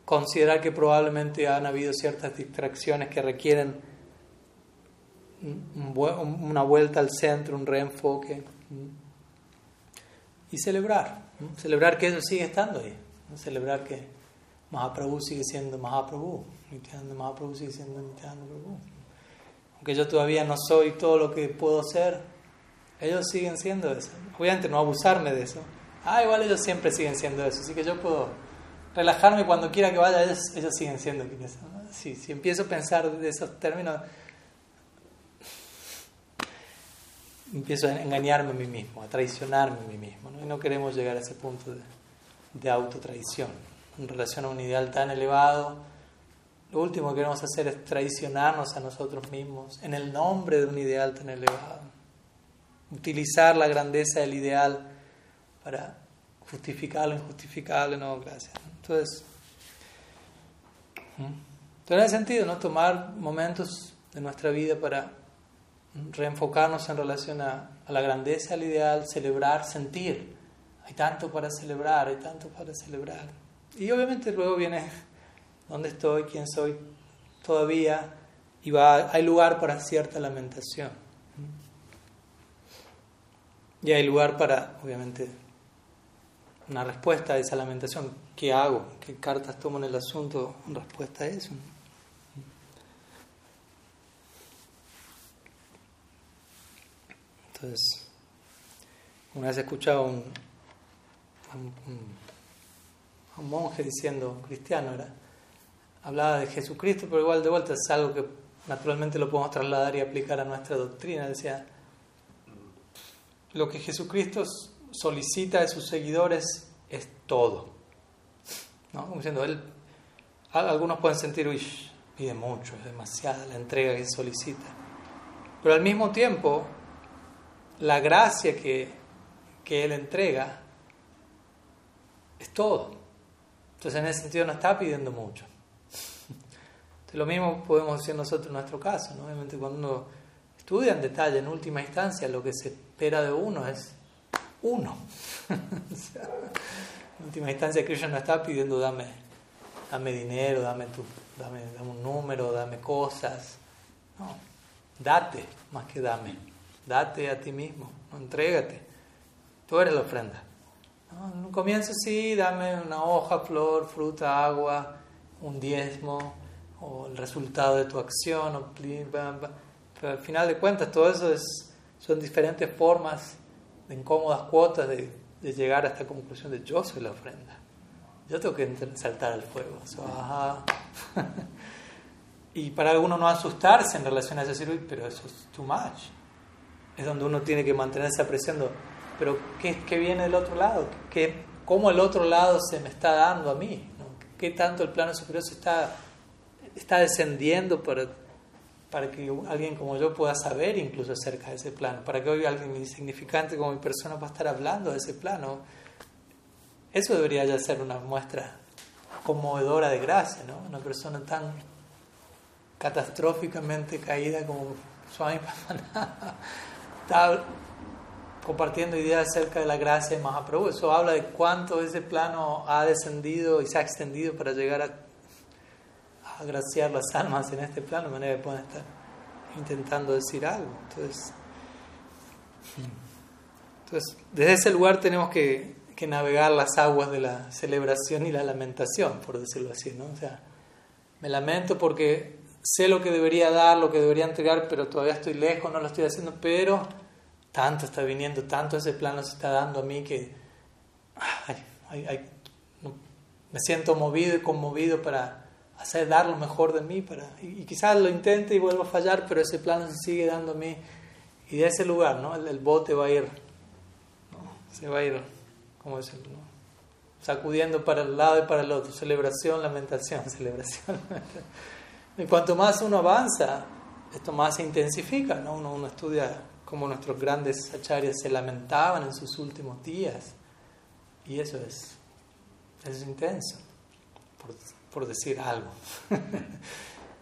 considerar que probablemente han habido ciertas distracciones que requieren una vuelta al centro, un reenfoque. Y celebrar, celebrar que eso sigue estando ahí, celebrar que Mahaprabhu sigue siendo Mahaprabhu, Nityananda Mahaprabhu sigue siendo Nityananda Prabhu que yo todavía no soy todo lo que puedo ser, ellos siguen siendo eso. Obviamente no abusarme de eso. Ah, igual ellos siempre siguen siendo eso, así que yo puedo relajarme cuando quiera que vaya, ellos, ellos siguen siendo quienes Si, si empiezo a pensar de esos términos, empiezo a engañarme a mí mismo, a traicionarme a mí mismo. ¿no? Y no queremos llegar a ese punto de, de autotraición en relación a un ideal tan elevado lo último que queremos hacer es traicionarnos a nosotros mismos en el nombre de un ideal tan elevado. Utilizar la grandeza del ideal para justificar lo injustificable, no, gracias. Entonces, tiene sentido, ¿no? Tomar momentos de nuestra vida para reenfocarnos en relación a, la grandeza del ideal, celebrar, sentir. Hay tanto para celebrar, hay tanto para celebrar. Y obviamente luego viene dónde estoy, quién soy todavía, y va, hay lugar para cierta lamentación. Y hay lugar para, obviamente, una respuesta a esa lamentación. ¿Qué hago? ¿Qué cartas tomo en el asunto en respuesta a eso? Una vez he escuchado un, un, un monje diciendo, cristiano era, hablaba de Jesucristo, pero igual de vuelta es algo que naturalmente lo podemos trasladar y aplicar a nuestra doctrina. Decía, lo que Jesucristo solicita de sus seguidores es todo. ¿No? Como diciendo, él, algunos pueden sentir, uy, pide mucho, es demasiada la entrega que solicita. Pero al mismo tiempo, la gracia que, que Él entrega es todo. Entonces, en ese sentido, no está pidiendo mucho. <laughs> Entonces, lo mismo podemos decir nosotros en nuestro caso. ¿no? Obviamente, cuando uno estudia en detalle, en última instancia, lo que se espera de uno es uno. <laughs> en última instancia, Krishna no está pidiendo dame, dame dinero, dame, tu, dame, dame un número, dame cosas. No, date más que dame. Date a ti mismo, no, entrégate. Tú eres la ofrenda. En un comienzo sí, dame una hoja, flor, fruta, agua, un diezmo, o el resultado de tu acción, o, pero al final de cuentas todo eso es, son diferentes formas de incómodas cuotas de, de, llegar a esta conclusión de yo soy la ofrenda. Yo tengo que saltar al fuego. <laughs> y para algunos no asustarse en relación a decir, pero eso es too much. Es donde uno tiene que mantenerse apreciando, pero ¿qué, qué viene del otro lado? ¿Qué, ¿Cómo el otro lado se me está dando a mí? ¿Qué tanto el plano superior se está, está descendiendo para para que alguien como yo pueda saber incluso acerca de ese plano, para que hoy alguien insignificante como mi persona pueda estar hablando de ese plano. Eso debería ya ser una muestra conmovedora de gracia, ¿no? Una persona tan catastróficamente caída como Swami Pamanaba está compartiendo ideas acerca de la gracia de Mahaprabhu. Eso habla de cuánto ese plano ha descendido y se ha extendido para llegar a agraciar las almas en este plano, de manera que puedan estar intentando decir algo. Entonces, entonces desde ese lugar tenemos que, que, navegar las aguas de la celebración y la lamentación, por decirlo así, ¿no? O sea, me lamento porque sé lo que debería dar, lo que debería entregar, pero todavía estoy lejos, no lo estoy haciendo, pero tanto está viniendo, tanto ese plano se está dando a mí que me siento movido y conmovido para hacer dar lo mejor de mí para y, quizás lo intente y vuelva a fallar pero ese plano se sigue dando a mí. Y de ese lugar no el, bote va a ir se va a ir cómo decirlo sacudiendo para el lado y para el otro. Celebración lamentación <laughs> celebración y cuanto más uno avanza esto más se intensifica no uno, uno estudia cómo nuestros grandes acharyas se lamentaban en sus últimos días y eso es es intenso por, por decir algo. <laughs>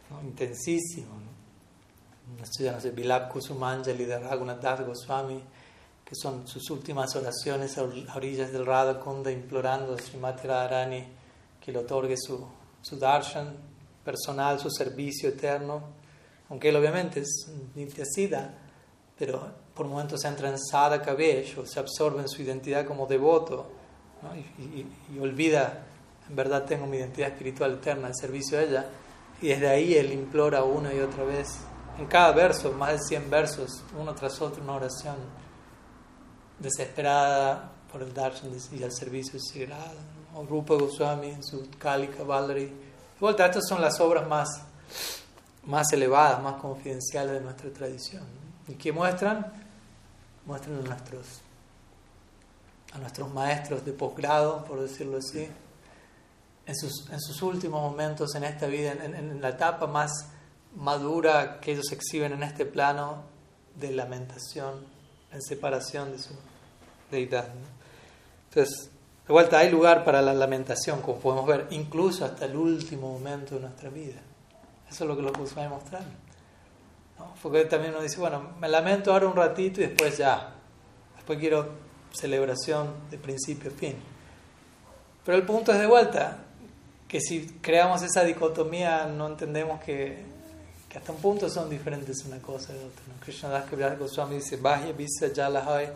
¿no? Intensísimo. ¿no? Estudiamos el Vilap Kusumanjali de Raghunath Goswami, que son sus últimas oraciones a orillas del Radha Kunda, implorando a Srimati Radharani que le otorgue su, su darshan personal, su servicio eterno. Aunque él obviamente es Nityasida, pero por momentos entra en sadhaka o se absorbe en su identidad como devoto y, olvida en verdad tengo mi identidad espiritual eterna al servicio de ella. Y desde ahí él implora una y otra vez, en cada verso, más de 100 versos, uno tras otro, una oración desesperada por el darshan y al servicio de o Rupa Goswami su Kalika Valery. Vuelta, estas son las obras más, más elevadas, más confidenciales de nuestra tradición. ¿Y qué muestran? Muestran a nuestros, a nuestros maestros de posgrado, por decirlo así, en sus, en sus últimos momentos en esta vida, en, en, la etapa más madura que ellos exhiben en este plano de lamentación, en separación de su deidad. Entonces, de vuelta, hay lugar para la lamentación, como podemos ver, incluso hasta el último momento de nuestra vida. Eso es lo que los va a mostrar. ¿no? Porque también uno dice, bueno, me lamento ahora un ratito y después ya. Después quiero celebración de principio a fin. Pero el punto es de vuelta, que si creamos esa dicotomía no entendemos que, que hasta un punto son diferentes una cosa de otra. ¿no? Krishna Das Kaviraj Goswami dice, Bahya Visa Jalahai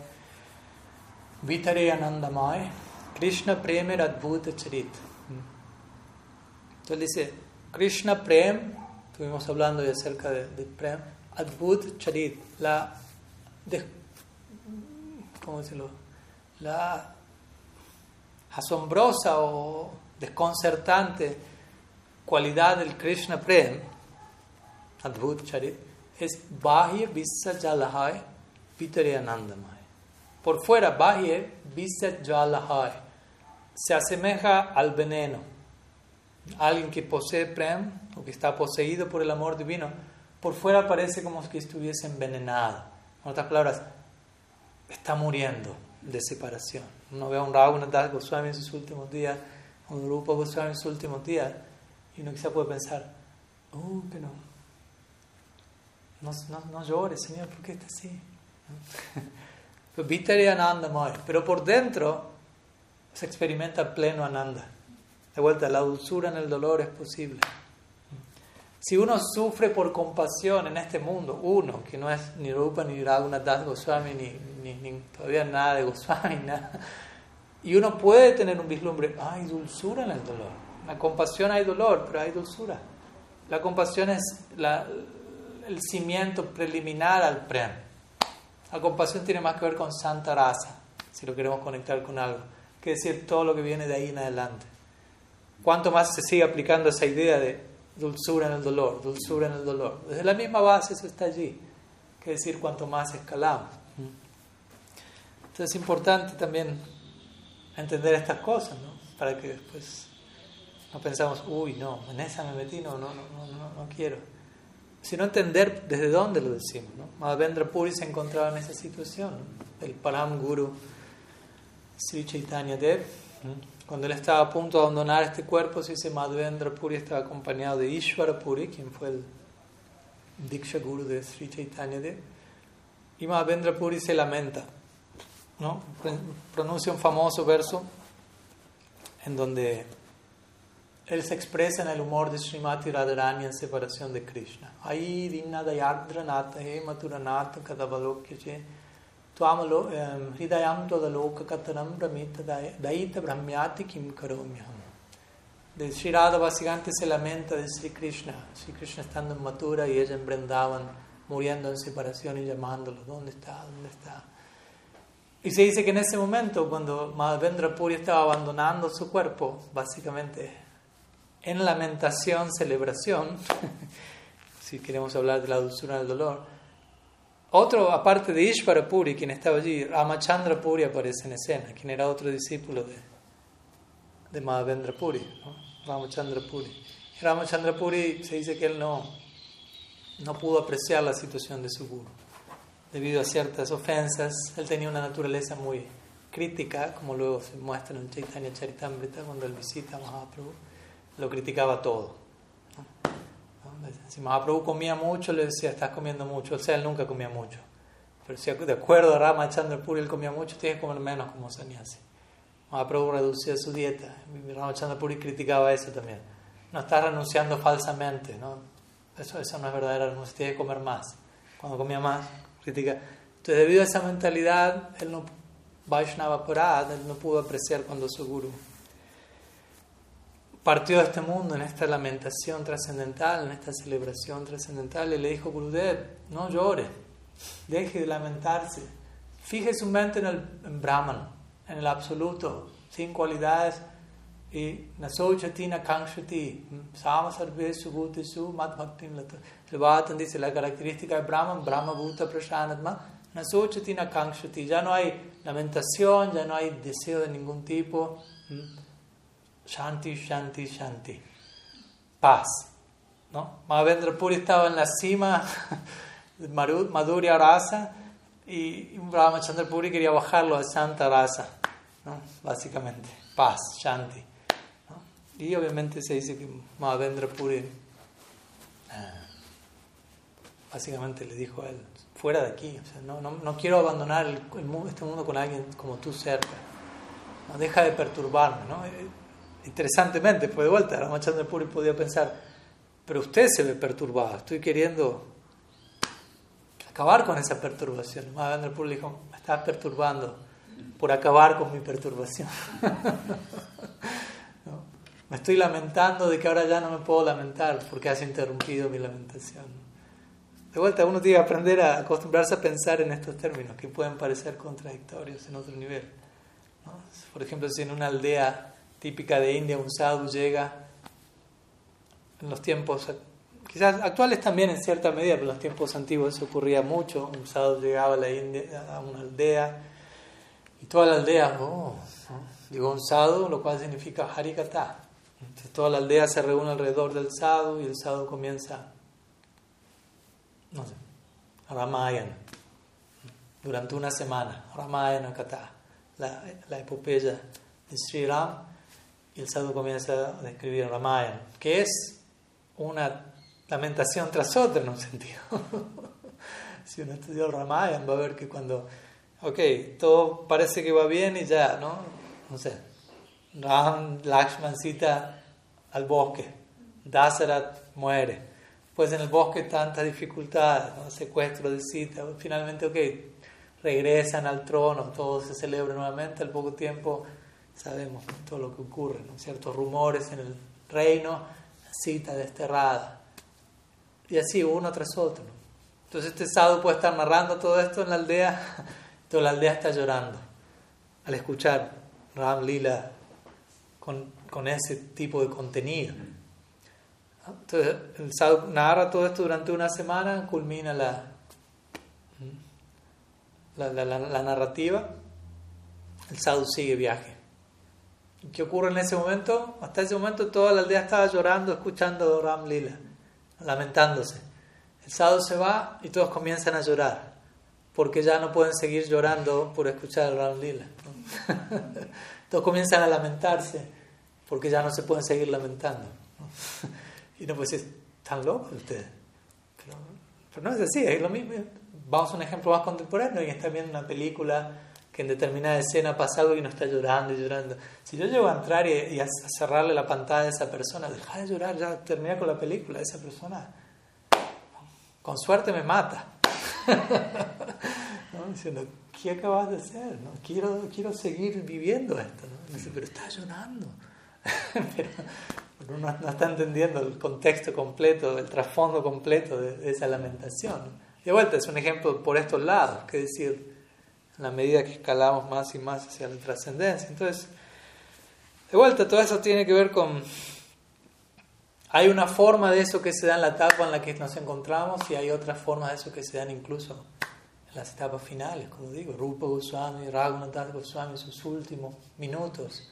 Vitare Anandamai Krishna Premer Adbhuta Charit. Entonces dice, Krishna Prem, estuvimos hablando de acerca de, de Prem, Adbhut Charit, la ¿cómo decirlo? La asombrosa o desconcertante cualidad del Krishna Prem, Adbhut Charit, es Bahya Visa Jalahai Pitare Anandamai. Por fuera, Bahya Visa Jalahai se asemeja al veneno. Alguien que posee Prem o que está poseído por el amor divino, por fuera parece como si estuviese envenenado. En otras palabras, está muriendo de separación. Uno ve a un Raghunath Goswami en sus últimos días, a un Rupa Goswami en sus últimos días, y uno quizá puede pensar, oh, pero no, no, no llores, Señor, ¿por qué está así? <laughs> Pero por dentro se experimenta pleno Ananda. De vuelta, la dulzura en el dolor es posible. Si uno sufre por compasión en este mundo, uno, que no es ni Rupa, ni Raghunath Goswami, ni, ni, todavía nada de Goswami, <laughs> nada, y uno puede tener un vislumbre, hay dulzura en el dolor la compasión hay dolor, pero hay dulzura. La compasión es el cimiento preliminar al prem. La compasión tiene más que ver con santa raza, si lo queremos conectar con algo, que decir todo lo que viene de ahí en adelante. Cuanto más se sigue aplicando esa idea de dulzura en el dolor, dulzura en el dolor, desde la misma base eso está allí, que decir cuanto más escalamos. Entonces es importante también entender estas cosas, ¿no? Para que después no pensamos, uy, no, en esa me metí, no, no, no, no, no quiero. Sino entender desde dónde lo decimos. ¿no? Madhavendra Puri se encontraba en esa situación. El Param Guru Sri Chaitanya Dev, cuando él estaba a punto de abandonar este cuerpo, se dice Madhavendra Puri estaba acompañado de Ishvara Puri, quien fue el Diksha Guru de Sri Chaitanya Dev. Y Madhavendra Puri se lamenta, ¿no? pronuncia un famoso verso en donde él se expresa en el humor de Srimati Radharani en separación de Krishna. Ahí dinna dayadranata he maturanata kadavalokyache hridayam todaloka katanam brahmita daita brahmyati kim karomyam. De Sri Radha básicamente se lamenta de Sri Krishna. Sri Krishna estando en Mathura y ella en Vrindavan muriendo en separación y llamándolo. ¿Dónde está? ¿Dónde está? Y se dice que en ese momento, cuando Madhavendra Puri estaba abandonando su cuerpo, básicamente en lamentación, celebración, <laughs> si queremos hablar de la dulzura del dolor. Otro, aparte de Ishvara Puri, quien estaba allí, Ramachandra Puri aparece en escena, quien era otro discípulo de, de Madhavendra Puri, ¿no? Ramachandra Puri. Ramachandra Puri se dice que él no, no pudo apreciar la situación de su guru. Debido a ciertas ofensas, él tenía una naturaleza muy crítica, como luego se muestra en Chaitanya Charitamrita cuando él visita a Mahaprabhu lo criticaba todo. Si Mahaprabhu comía mucho, le decía, estás comiendo mucho. O sea, él nunca comía mucho. Pero si de acuerdo a Rama Chandra Puri él comía mucho, tienes que comer menos como sannyasi. Mahaprabhu reducía su dieta. Rama Chandra Puri criticaba eso también. No estás renunciando falsamente, ¿no? Eso, eso no es verdadera renuncia, tienes que comer más. Cuando comía más, critica. Entonces, debido a esa mentalidad, él no, Vaishnava Parad, él no pudo apreciar cuando su guru partió de este mundo en esta lamentación trascendental, en esta celebración trascendental, y le dijo Gurudev, no llore, deje de lamentarse, fije su mente en el Brahman, en el absoluto, sin cualidades, y Nasochatina Kankshati, Sama Sarve Subhuti Su Madhbhaktim Lata. Dice la característica de Brahman, Brahma Bhuta Prashanatma, Nasochatina Kankshati, ya no hay lamentación, ya no hay deseo de ningún tipo. Shanti, Shanti, Shanti. Paz. ¿no? Mahavendra Puri estaba en la cima <laughs> de Madhurya Rasa y Brahmachandra Puri quería bajarlo a Santa Rasa. ¿no? Básicamente, paz, Shanti. Y obviamente se dice que Mahavendra Puri ah, básicamente le dijo a él, fuera de aquí, no, no, quiero abandonar este mundo con alguien como tú cerca. No, deja de perturbarme. ¿no? Interesantemente, fue de vuelta, Ramachandra Puri podía pensar, pero usted se ve perturbado, estoy queriendo acabar con esa perturbación. Mahavendra Puri dijo, me estás perturbando por acabar con mi perturbación. <laughs> Me estoy lamentando de que ahora ya no me puedo lamentar porque has interrumpido mi lamentación. De vuelta, uno tiene que aprender a acostumbrarse a pensar en estos términos que pueden parecer contradictorios en otro nivel. Por ejemplo, si en una aldea típica de India un sadhu llega en los tiempos, quizás actuales también en cierta medida, pero en los tiempos antiguos eso ocurría mucho. Un sadhu llegaba a, la India, una aldea y toda la aldea, oh, llegó un sadhu, lo cual significa harikata. Entonces toda la aldea se reúne alrededor del sadhu y el sadhu comienza no sé, Ramayana, durante una semana, Ramayana Kata, la, la epopeya de Sri Ram, y el sadhu comienza a describir Ramayana, que es una lamentación tras otra en un <laughs> sentido. si uno estudió Ramayana va a ver que cuando, ok, todo parece que va bien y ya, ¿no? No sé, Ram, Lakshman cita al bosque, Dasarat muere. Pues en el bosque tanta dificultad, secuestro de cita, finalmente, ok, regresan al trono, todo se celebra nuevamente, al poco tiempo sabemos todo lo que ocurre, ciertos rumores en el reino, cita desterrada, y así uno tras otro. Entonces este sábado puede estar narrando todo esto en la aldea, <laughs> toda la aldea está llorando al escuchar Ram Lila con, con ese tipo de contenido. Entonces, el sadhu narra todo esto durante una semana, culmina la, la, la, narrativa, el sadhu sigue viaje. ¿Qué ocurre en ese momento? Hasta ese momento toda la aldea estaba llorando, escuchando Ram Lila, lamentándose. El sadhu se va y todos comienzan a llorar, porque ya no pueden seguir llorando por escuchar Ram Lila. <laughs> todos comienzan a lamentarse, porque ya no se pueden seguir lamentando. <laughs> Y no pues ¿están locos ustedes? Pero, no es así, es lo mismo. Vamos a un ejemplo más contemporáneo y está viendo una película que en determinada escena pasa algo y no está llorando y llorando. Si yo llego a entrar y, a cerrarle la pantalla a esa persona, deja de llorar, ya termina con la película, esa persona con suerte me mata. <laughs> Diciendo, ¿qué acabas de hacer? ¿No? Quiero, quiero seguir viviendo esto. ¿no? Dice, pero estás llorando. <laughs> pero, uno no está entendiendo el contexto completo, el trasfondo completo de, esa lamentación. De vuelta, es un ejemplo por estos lados, que decir, en la medida que escalamos más y más hacia la trascendencia. Entonces, de vuelta, todo eso tiene que ver con... Hay una forma de eso que se da en la etapa en la que nos encontramos y hay otra forma de eso que se dan incluso en las etapas finales, como digo, Rupa Goswami, Raghunath Goswami, sus últimos minutos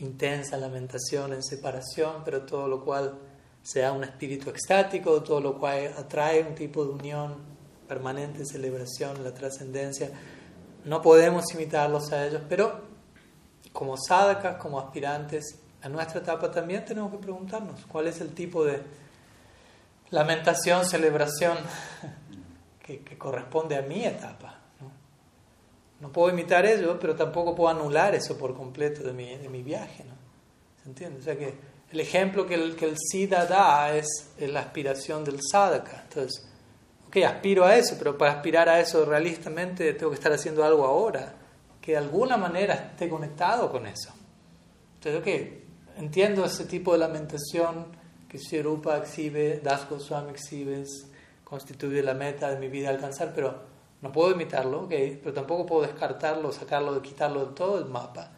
intensa lamentación en separación, pero todo lo cual sea un espíritu extático, todo lo cual atrae un tipo de unión permanente, celebración, la trascendencia. No podemos imitarlos a ellos, pero como sadhakas, como aspirantes a nuestra etapa también tenemos que preguntarnos cuál es el tipo de lamentación, celebración <laughs> que, corresponde a mi etapa. No puedo imitar eso, pero tampoco puedo anular eso por completo de mi, de mi viaje. ¿no? ¿Se entiende? O sea que el ejemplo que el, que el SIDA da es, la aspiración del sadhaka. Entonces, ok, aspiro a eso, pero para aspirar a eso realistamente tengo que estar haciendo algo ahora que de alguna manera esté conectado con eso. Entonces, ok, entiendo ese tipo de lamentación que Shirupa exhibe, Das Goswami exhibe, constituye la meta de mi vida alcanzar, pero no puedo imitarlo, okay, pero tampoco puedo descartarlo, sacarlo, quitarlo de todo el mapa.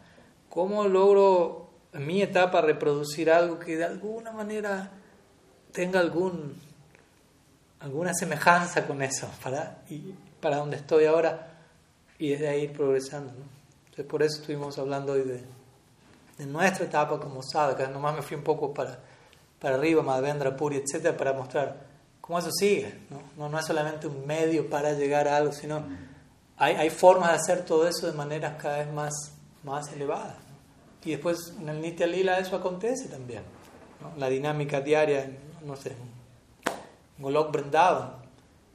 ¿Cómo logro en mi etapa reproducir algo que de alguna manera tenga algún, alguna semejanza con eso para, y, para donde estoy ahora y desde ahí ir progresando? Entonces, por eso estuvimos hablando hoy de, de nuestra etapa como sadhaka. Nomás me fui un poco para, para arriba, Madhvendra Puri, etcétera, para mostrar cómo eso sigue. ¿no? No, es solamente un medio para llegar a algo, sino hay, hay formas de hacer todo eso de maneras cada vez más, más elevadas. Y después en el Nitya Lila eso acontece también. La dinámica diaria, no sé, Golok Vrindavan,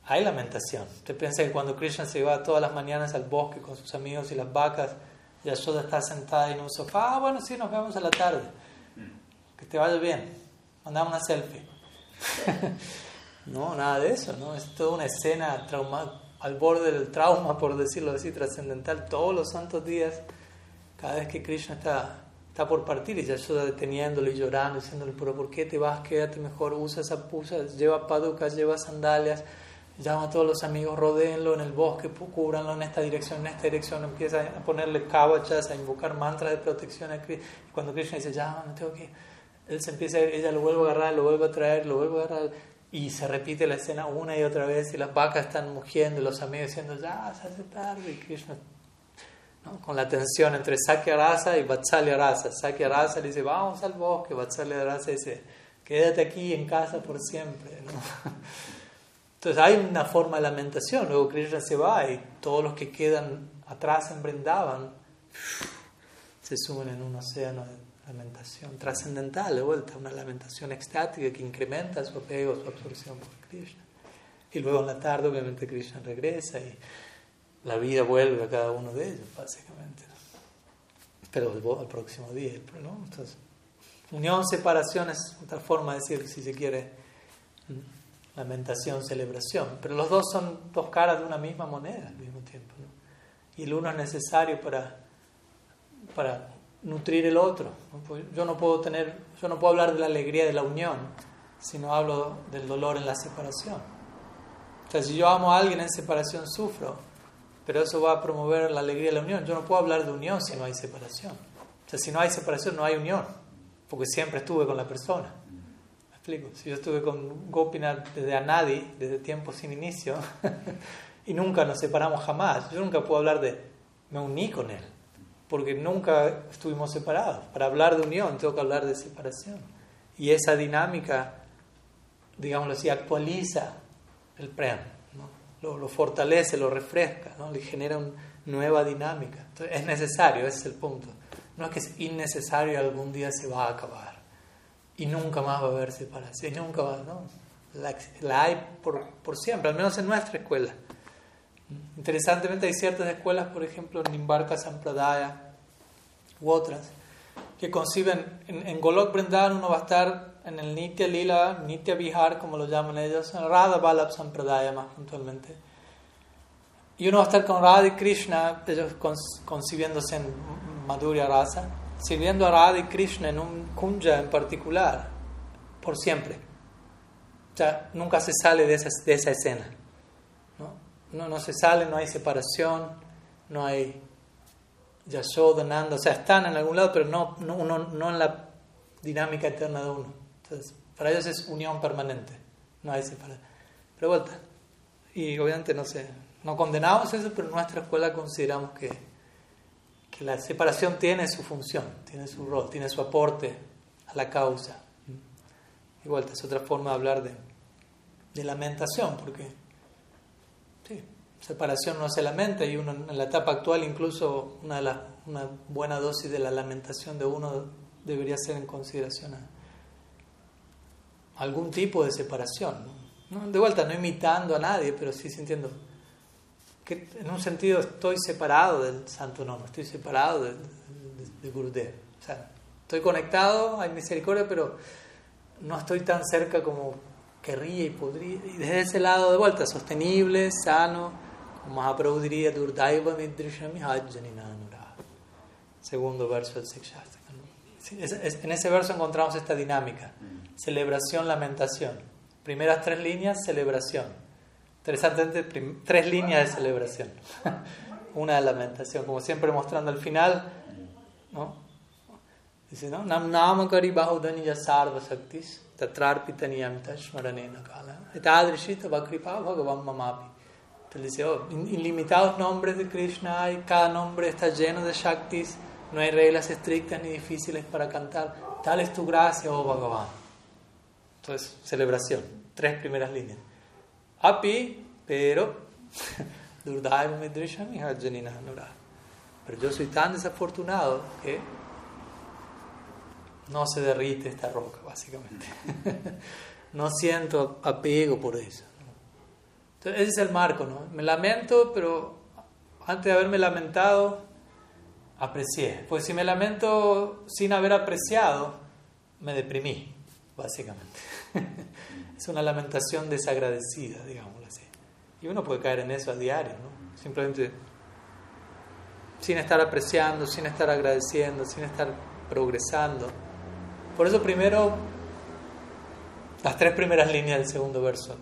hay lamentación. Usted piensa que cuando Krishna se va todas las mañanas al bosque con sus amigos y las vacas, Yashoda está sentada en un sofá, ah, bueno, sí, nos vemos a la tarde. Que te vaya bien. Mandamos una selfie. <laughs> No, nada de eso, ¿no? Es toda una escena trauma, al borde del trauma, por decirlo así, trascendental, todos los santos días, cada vez que Krishna está, está por partir y Yashoda deteniéndolo y llorando, diciéndole, pero ¿por qué te vas? Quédate mejor, usa esa pusa, lleva paducas, lleva sandalias, llama a todos los amigos, rodeenlo en el bosque, cúbranlo en esta dirección, en esta dirección, empieza a ponerle cabachas, a invocar mantras de protección a Krishna. Y cuando Krishna dice, ya, no tengo que... Él se empieza, ella lo vuelve a agarrar, lo vuelve a traer, lo vuelve a agarrar y se repite la escena una y otra vez y las vacas están mugiendo y los amigos diciendo, ya, se hace tarde y Krishna con la tensión entre Sakya Rasa y Vatsalya Rasa. Sakya Rasa le dice, vamos al bosque, Vatsalya Rasa dice, quédate aquí en casa por siempre. <laughs> Entonces hay una forma de lamentación, luego Krishna se va y todos los que quedan atrás en Brindavan <sighs> se sumen en un océano de lamentación trascendental, de vuelta, una lamentación extática que incrementa su apego, su absorción por Krishna. Y luego en la tarde obviamente Krishna regresa y la vida vuelve a cada uno de ellos, básicamente. Pero al, próximo día. Entonces, unión, separación es otra forma de decir, si se quiere, lamentación, celebración. Pero los dos son dos caras de una misma moneda al mismo tiempo. Y el uno es necesario para, para nutrir el otro. Pues yo no puedo tener, yo no puedo hablar de la alegría de la unión si no hablo del dolor en la separación. O si yo amo a alguien en separación sufro, pero eso va a promover la alegría de la unión. Yo no puedo hablar de unión si no hay separación. O sea, si no hay separación, no hay unión, porque siempre estuve con la persona. ¿Me explico? Si yo estuve con Gopinath desde Anadi, desde tiempo sin inicio, <laughs> y nunca nos separamos jamás, yo nunca puedo hablar de me uní con él, porque nunca estuvimos separados. Para hablar de unión tengo que hablar de separación. Y esa dinámica, digámoslo así, actualiza el prem lo, fortalece, lo refresca, ¿no? le genera una nueva dinámica. Entonces, es necesario, ese es el punto. No es que es innecesario y algún día se va a acabar. Y nunca más va a haber separación. Y nunca va, ¿no? La, la hay por, por, siempre, al menos en nuestra escuela. Interesantemente hay ciertas escuelas, por ejemplo, Nimbarka Sampradaya u otras, que conciben, en, en Golok Brindavan uno va a estar en el Nitya Lila, Nitya Vihar, como lo llaman ellos, en Radha Balab Sampradaya más puntualmente. Y uno va a estar con Radha y Krishna, ellos concibiéndose en Madhurya Rasa, sirviendo a Radha y Krishna en un kunja en particular, por siempre. O sea, nunca se sale de esa, de esa escena. ¿no? No, no se sale, no hay separación, no hay Yashoda, Nanda, o sea, están en algún lado, pero no, no, no en la dinámica eterna de uno. Para ellos es unión permanente, no hay separación. Pero vuelta. Y obviamente no sé, no condenamos eso, pero en nuestra escuela consideramos que, que la separación tiene su función, tiene su rol, tiene su aporte a la causa. Y vuelta, es otra forma de hablar de, de lamentación, porque sí, separación no se lamenta y uno en la etapa actual incluso una, una buena dosis de la lamentación de uno debería ser en consideración a, algún tipo de separación. De vuelta, no imitando a nadie, pero sí sintiendo que en un sentido estoy separado del santo nombre, estoy separado de, de, Gurudev. O sea, estoy conectado, hay misericordia, pero no estoy tan cerca como querría y podría. Y desde ese lado de vuelta, sostenible, sano, Mahaprabhu diría, Durdaiva Segundo verso del Sikshastra. En ese verso encontramos esta dinámica celebración, lamentación. Primeras tres líneas, celebración. Interesantemente, tres líneas de celebración. <laughs> Una de lamentación, como siempre mostrando al final, ¿no? Dice, ¿no? Nam namakari bahudaniya sarva saktis tatrarpitaniyamita shmaranena kala. Etadrishita vakripa bhagavam mamapi. Entonces dice, oh, ilimitados nombres de Krishna hay, cada nombre está lleno de shaktis, no hay reglas estrictas ni difíciles para cantar. Tal es tu gracia, oh Bhagavan. Entonces, celebración, tres primeras líneas. Api, pero, <laughs> pero yo soy tan desafortunado que no se derrite esta roca, básicamente. <laughs> no siento apego por eso. Entonces, ese es el marco, ¿no? Me lamento, pero antes de haberme lamentado, aprecié. Pues si me lamento sin haber apreciado, me deprimí, básicamente <laughs> es una lamentación desagradecida, digámoslo así. Y uno puede caer en eso a diario, ¿no? Simplemente sin estar apreciando, sin estar agradeciendo, sin estar progresando. Por eso primero las tres primeras líneas del segundo verso.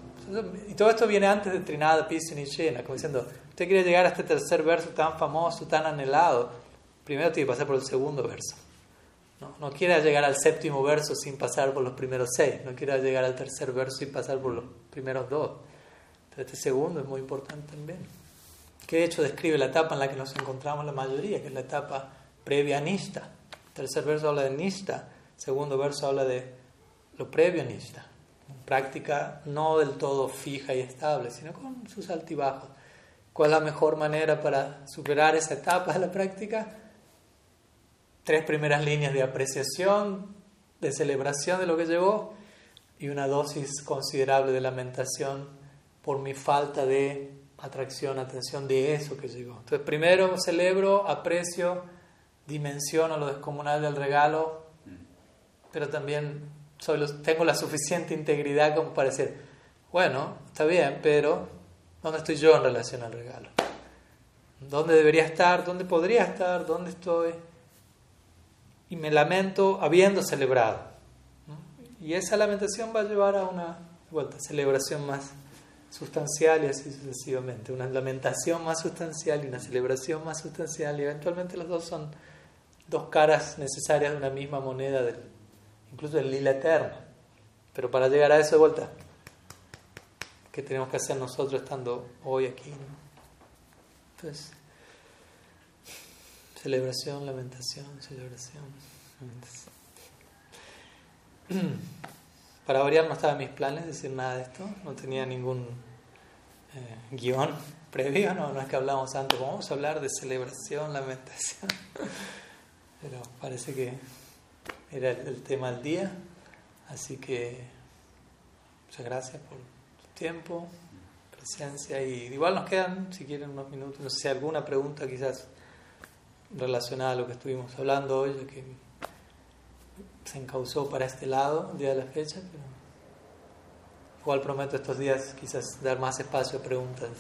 Y todo esto viene antes de Trinada, Pisa y Llena, como diciendo, usted quiere llegar a este tercer verso tan famoso, tan anhelado, primero tiene que pasar por el segundo verso. No, no quiera llegar al séptimo verso sin pasar por los primeros seis, no quiera llegar al tercer verso sin pasar por los primeros dos. Este segundo es muy importante también. Que de hecho describe la etapa en la que nos encontramos la mayoría, que es la etapa previa a Nista. tercer verso habla de Nista, segundo verso habla de lo previo a Nista. Práctica no del todo fija y estable, sino con sus altibajos. ¿Cuál es la mejor manera para superar esa etapa de la práctica? Tres primeras líneas de apreciación, de celebración de lo que llegó y una dosis considerable de lamentación por mi falta de atracción, atención de eso que llegó. Entonces, primero celebro, aprecio, dimensiono lo descomunal del regalo, pero también soy tengo la suficiente integridad como para decir, bueno, está bien, pero ¿dónde estoy yo en relación al regalo? ¿Dónde debería estar? ¿Dónde podría estar? ¿Dónde estoy? Y me lamento habiendo celebrado. Y esa lamentación va a llevar a una vuelta, celebración más sustancial y así sucesivamente. Una lamentación más sustancial y una celebración más sustancial. Y eventualmente los dos son dos caras necesarias de una misma moneda, del, incluso del lila eterno. Pero para llegar a eso de vuelta, ¿qué tenemos que hacer nosotros estando hoy aquí? Entonces, celebración, lamentación, celebración, <clears throat> Para variar no estaba en mis planes decir nada de esto, no tenía ningún eh, guion <laughs> previo, no, no es que hablábamos antes, vamos a hablar de celebración, lamentación <laughs> pero parece que era el, tema del día. Así que muchas gracias por tu tiempo, presencia y igual nos quedan, si quieren, unos minutos, no sé si alguna pregunta quizás relacionada a lo que estuvimos hablando hoy, que se encauzó para este lado, día de la fecha, pero igual prometo estos días quizás dar más espacio a preguntas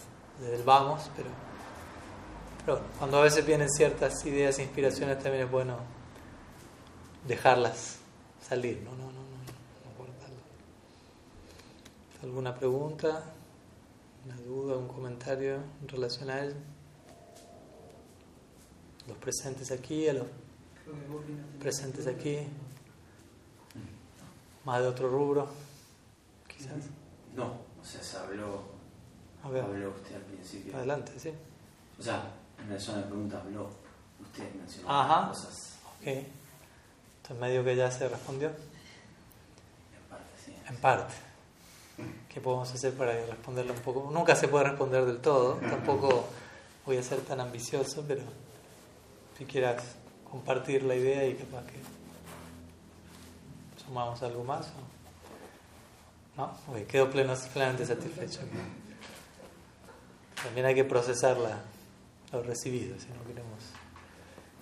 desde el vamos, pero cuando a veces vienen ciertas ideas e inspiraciones también es bueno dejarlas salir, ¿no? No, no, no, ¿Alguna pregunta? ¿Una duda? ¿Un comentario en relación a ello? Los presentes aquí, a los presentes aquí. Más de otro rubro, quizás.
No, o sea, se habló, habló usted al principio.
Adelante, sí.
O sea, en la zona de preguntas habló, usted mencionó Ajá. cosas.
Ok. Entonces medio que ya se respondió.
En parte, sí.
En parte. ¿Qué podemos hacer para responderlo un poco? Nunca se puede responder del todo, tampoco voy a ser tan ambicioso, pero si quieras compartir la idea y capaz que sumamos algo más. ¿No? Quedo plenamente satisfecho. También hay que procesarla lo recibido, si no queremos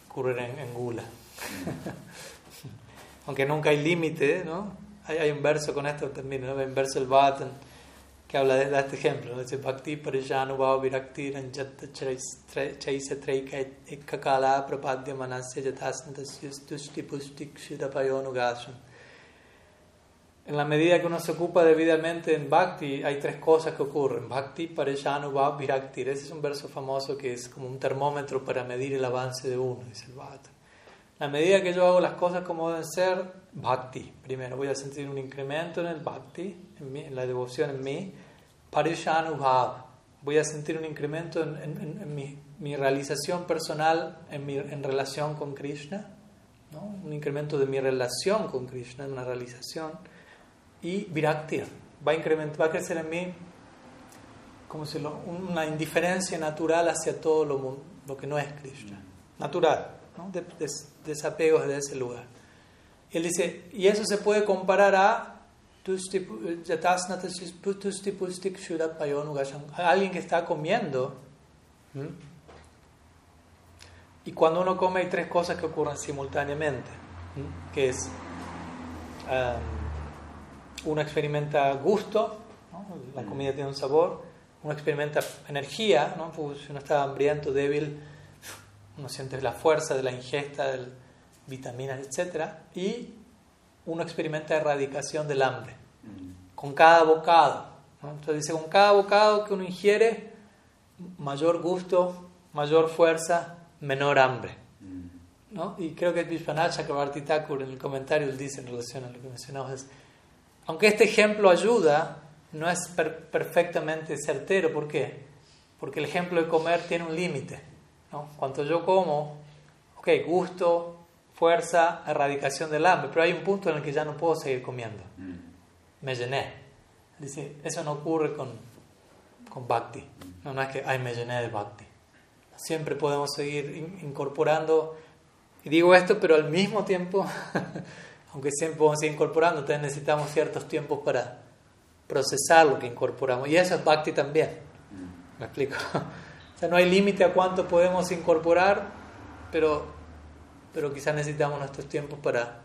ocurrir en, gula. <laughs> Aunque nunca hay límite, ¿no? Hay, hay, un verso con esto, termino, ¿no? Hay un verso del Bhattan que habla de, este ejemplo, dice Bhakti Parijanu Bhava Virakti Ranjat Chaisa Treika Ekakala Prapadya Manasya Jatasnatasya Tushti Pushti Kshitapayonugasam en la medida que uno se ocupa debidamente en Bhakti, hay tres cosas que ocurren. Bhakti, Parejanubhav, Virakti. Ese es un verso famoso que es como un termómetro para medir el avance de uno, dice el Bhakti. La medida que yo hago las cosas como deben ser, Bhakti. Primero voy a sentir un incremento en el Bhakti, en, la devoción en mí. Parejanubhav. Voy a sentir un incremento en, mi, realización personal en, mi, en relación con Krishna. ¿no? Un incremento de mi relación con Krishna, una realización y virakti va a incrementar, va a crecer en mí como si una indiferencia natural hacia todo lo, lo que no es Krishna, natural, ¿no? de, desapego desde ese lugar. Y él dice, y eso se puede comparar a alguien que está comiendo. Y cuando uno come hay tres cosas que ocurren simultáneamente, que es um, uno experimenta gusto, la mm. comida tiene un sabor, uno experimenta energía, ¿no? si uno está hambriento, débil, uno siente la fuerza de la ingesta del, vitaminas, etc. Y uno experimenta erradicación del hambre mm. con cada bocado. Entonces dice, con cada bocado que uno ingiere, mayor gusto, mayor fuerza, menor hambre. Mm. ¿no? Y creo que Vishwanath Chakrabarti Thakur en el comentario él dice en relación a lo que mencionamos, es, aunque este ejemplo ayuda, no es perfectamente certero. ¿Por qué? Porque el ejemplo de comer tiene un límite. ¿no? Cuanto yo como, ok, gusto, fuerza, erradicación del hambre, pero hay un punto en el que ya no puedo seguir comiendo. Mm. Me llené. Dice, eso no ocurre con, con bhakti. No, no es que, ay, me llené de bhakti. Siempre podemos seguir incorporando, y digo esto, pero al mismo tiempo, <laughs> aunque siempre podemos seguir incorporando, entonces necesitamos ciertos tiempos para procesar lo que incorporamos. Y eso es bhakti también. Mm. ¿Me explico? <laughs> O sea, no hay límite a cuánto podemos incorporar, pero pero quizás necesitamos nuestros tiempos para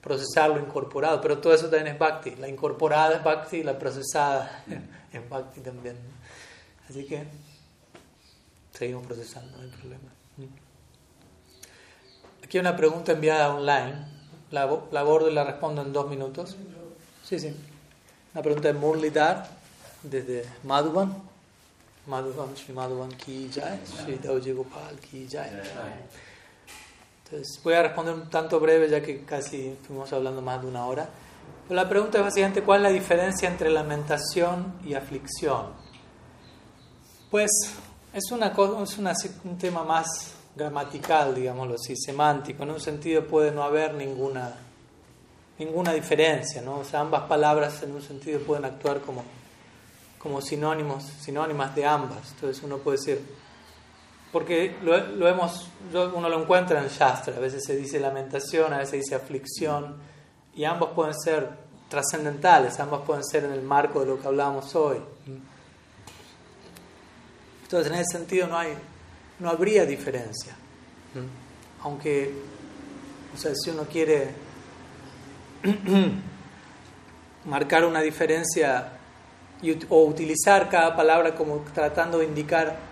procesar lo incorporado, pero todo eso también es bhakti, la incorporada es bhakti la procesada <laughs> es bhakti también. Así que seguimos procesando, no hay problema. Aquí hay una pregunta enviada online, la, la abordo y la respondo en dos minutos. Sí, sí. Una pregunta de Murlidhar desde Madhuban. Madhuban, Sri Madhuban ki jai, Sri Dauji Gopal ki jai voy a responder un tanto breve ya que casi estuvimos hablando más de una hora. Pero la pregunta es básicamente cuál es la diferencia entre lamentación y aflicción. Pues es, una, es un tema más gramatical, digámoslo así, semántico. En un sentido puede no haber ninguna, ninguna diferencia, ¿no? O sea, ambas palabras en un sentido pueden actuar como, como sinónimos, sinónimas de ambas. Entonces uno puede decir porque lo, hemos, uno lo encuentra en Shastra, a veces se dice lamentación, a veces se dice aflicción, y ambos pueden ser trascendentales, ambos pueden ser en el marco de lo que hablábamos hoy. Entonces, en ese sentido no, hay, no habría diferencia. Aunque, o sea, si uno quiere <clears throat> marcar una diferencia o utilizar cada palabra como tratando de indicar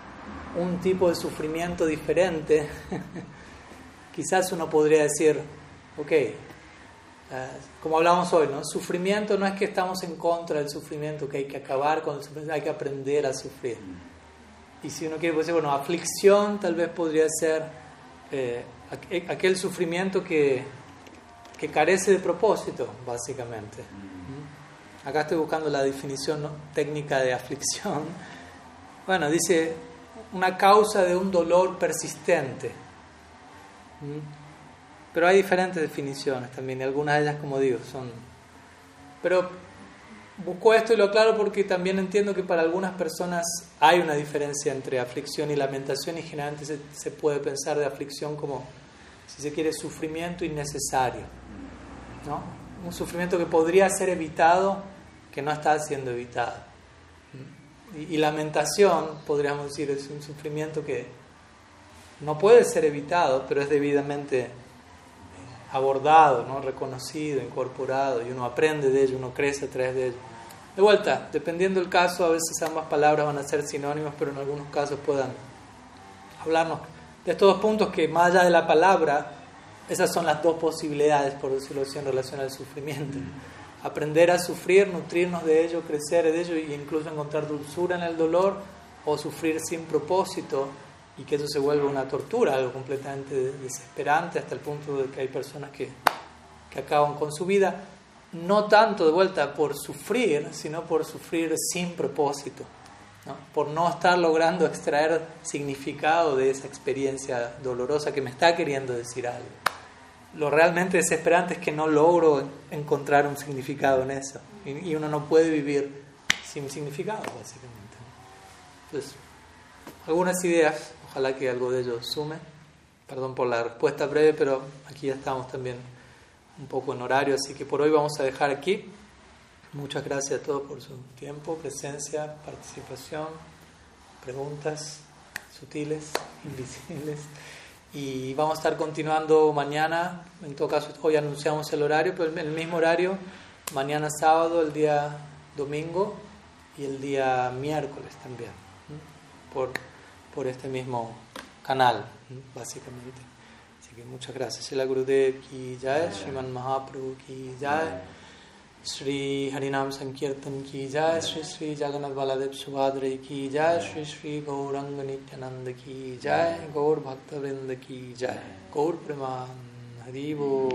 un tipo de sufrimiento diferente, <laughs> quizás uno podría decir, ok, eh, como hablamos hoy, ¿no? Sufrimiento no es que estamos en contra del sufrimiento, que hay que acabar con el sufrimiento, hay que aprender a sufrir. Y si uno quiere decir, bueno, aflicción tal vez podría ser eh, aquel sufrimiento que, que, carece de propósito, básicamente. ¿Mm? Acá estoy buscando la definición técnica de aflicción. Bueno, dice una causa de un dolor persistente. ¿Mm? Pero hay diferentes definiciones también, y algunas de ellas, como digo, son... Pero busco esto y lo aclaro porque también entiendo que para algunas personas hay una diferencia entre aflicción y lamentación y generalmente se, se puede pensar de aflicción como, si se quiere, sufrimiento innecesario. ¿no? Un sufrimiento que podría ser evitado, que no está siendo evitado. Y, lamentación, podríamos decir, es un sufrimiento que no puede ser evitado, pero es debidamente abordado, ¿no? reconocido, incorporado, y uno aprende de ello, uno crece a través de ello. De vuelta, dependiendo del caso, a veces ambas palabras van a ser sinónimas, pero en algunos casos puedan hablarnos de estos dos puntos que más allá de la palabra, esas son las dos posibilidades, por decirlo así, en relación al sufrimiento aprender a sufrir, nutrirnos de ello, crecer de ello e incluso encontrar dulzura en el dolor o sufrir sin propósito y que eso se vuelva una tortura, algo completamente desesperante hasta el punto de que hay personas que, que acaban con su vida, no tanto de vuelta por sufrir, sino por sufrir sin propósito, por no estar logrando extraer significado de esa experiencia dolorosa que me está queriendo decir algo lo realmente desesperante es que no logro encontrar un significado en eso. Y, uno no puede vivir sin significado, básicamente. Entonces, algunas ideas, ojalá que algo de ello sume. Perdón por la respuesta breve, pero aquí ya estamos también un poco en horario, así que por hoy vamos a dejar aquí. Muchas gracias a todos por su tiempo, presencia, participación, preguntas sutiles, invisibles. Y vamos a estar continuando mañana, en todo caso hoy anunciamos el horario, pero el mismo horario, mañana sábado, el día domingo y el día miércoles también, por, por este mismo canal, básicamente. Así que muchas gracias. la Gurudev ki jai, Sriman Mahaprabhu ki jai, Sri Harinam Sankirtan ki jai, Sri Sri Jagannath Baladev Subhadra ki jai, Sri Sri Gaurang Nityananda ki jai, Gaur Bhakta Vrinda ki jai, Gaur Preman Haribo.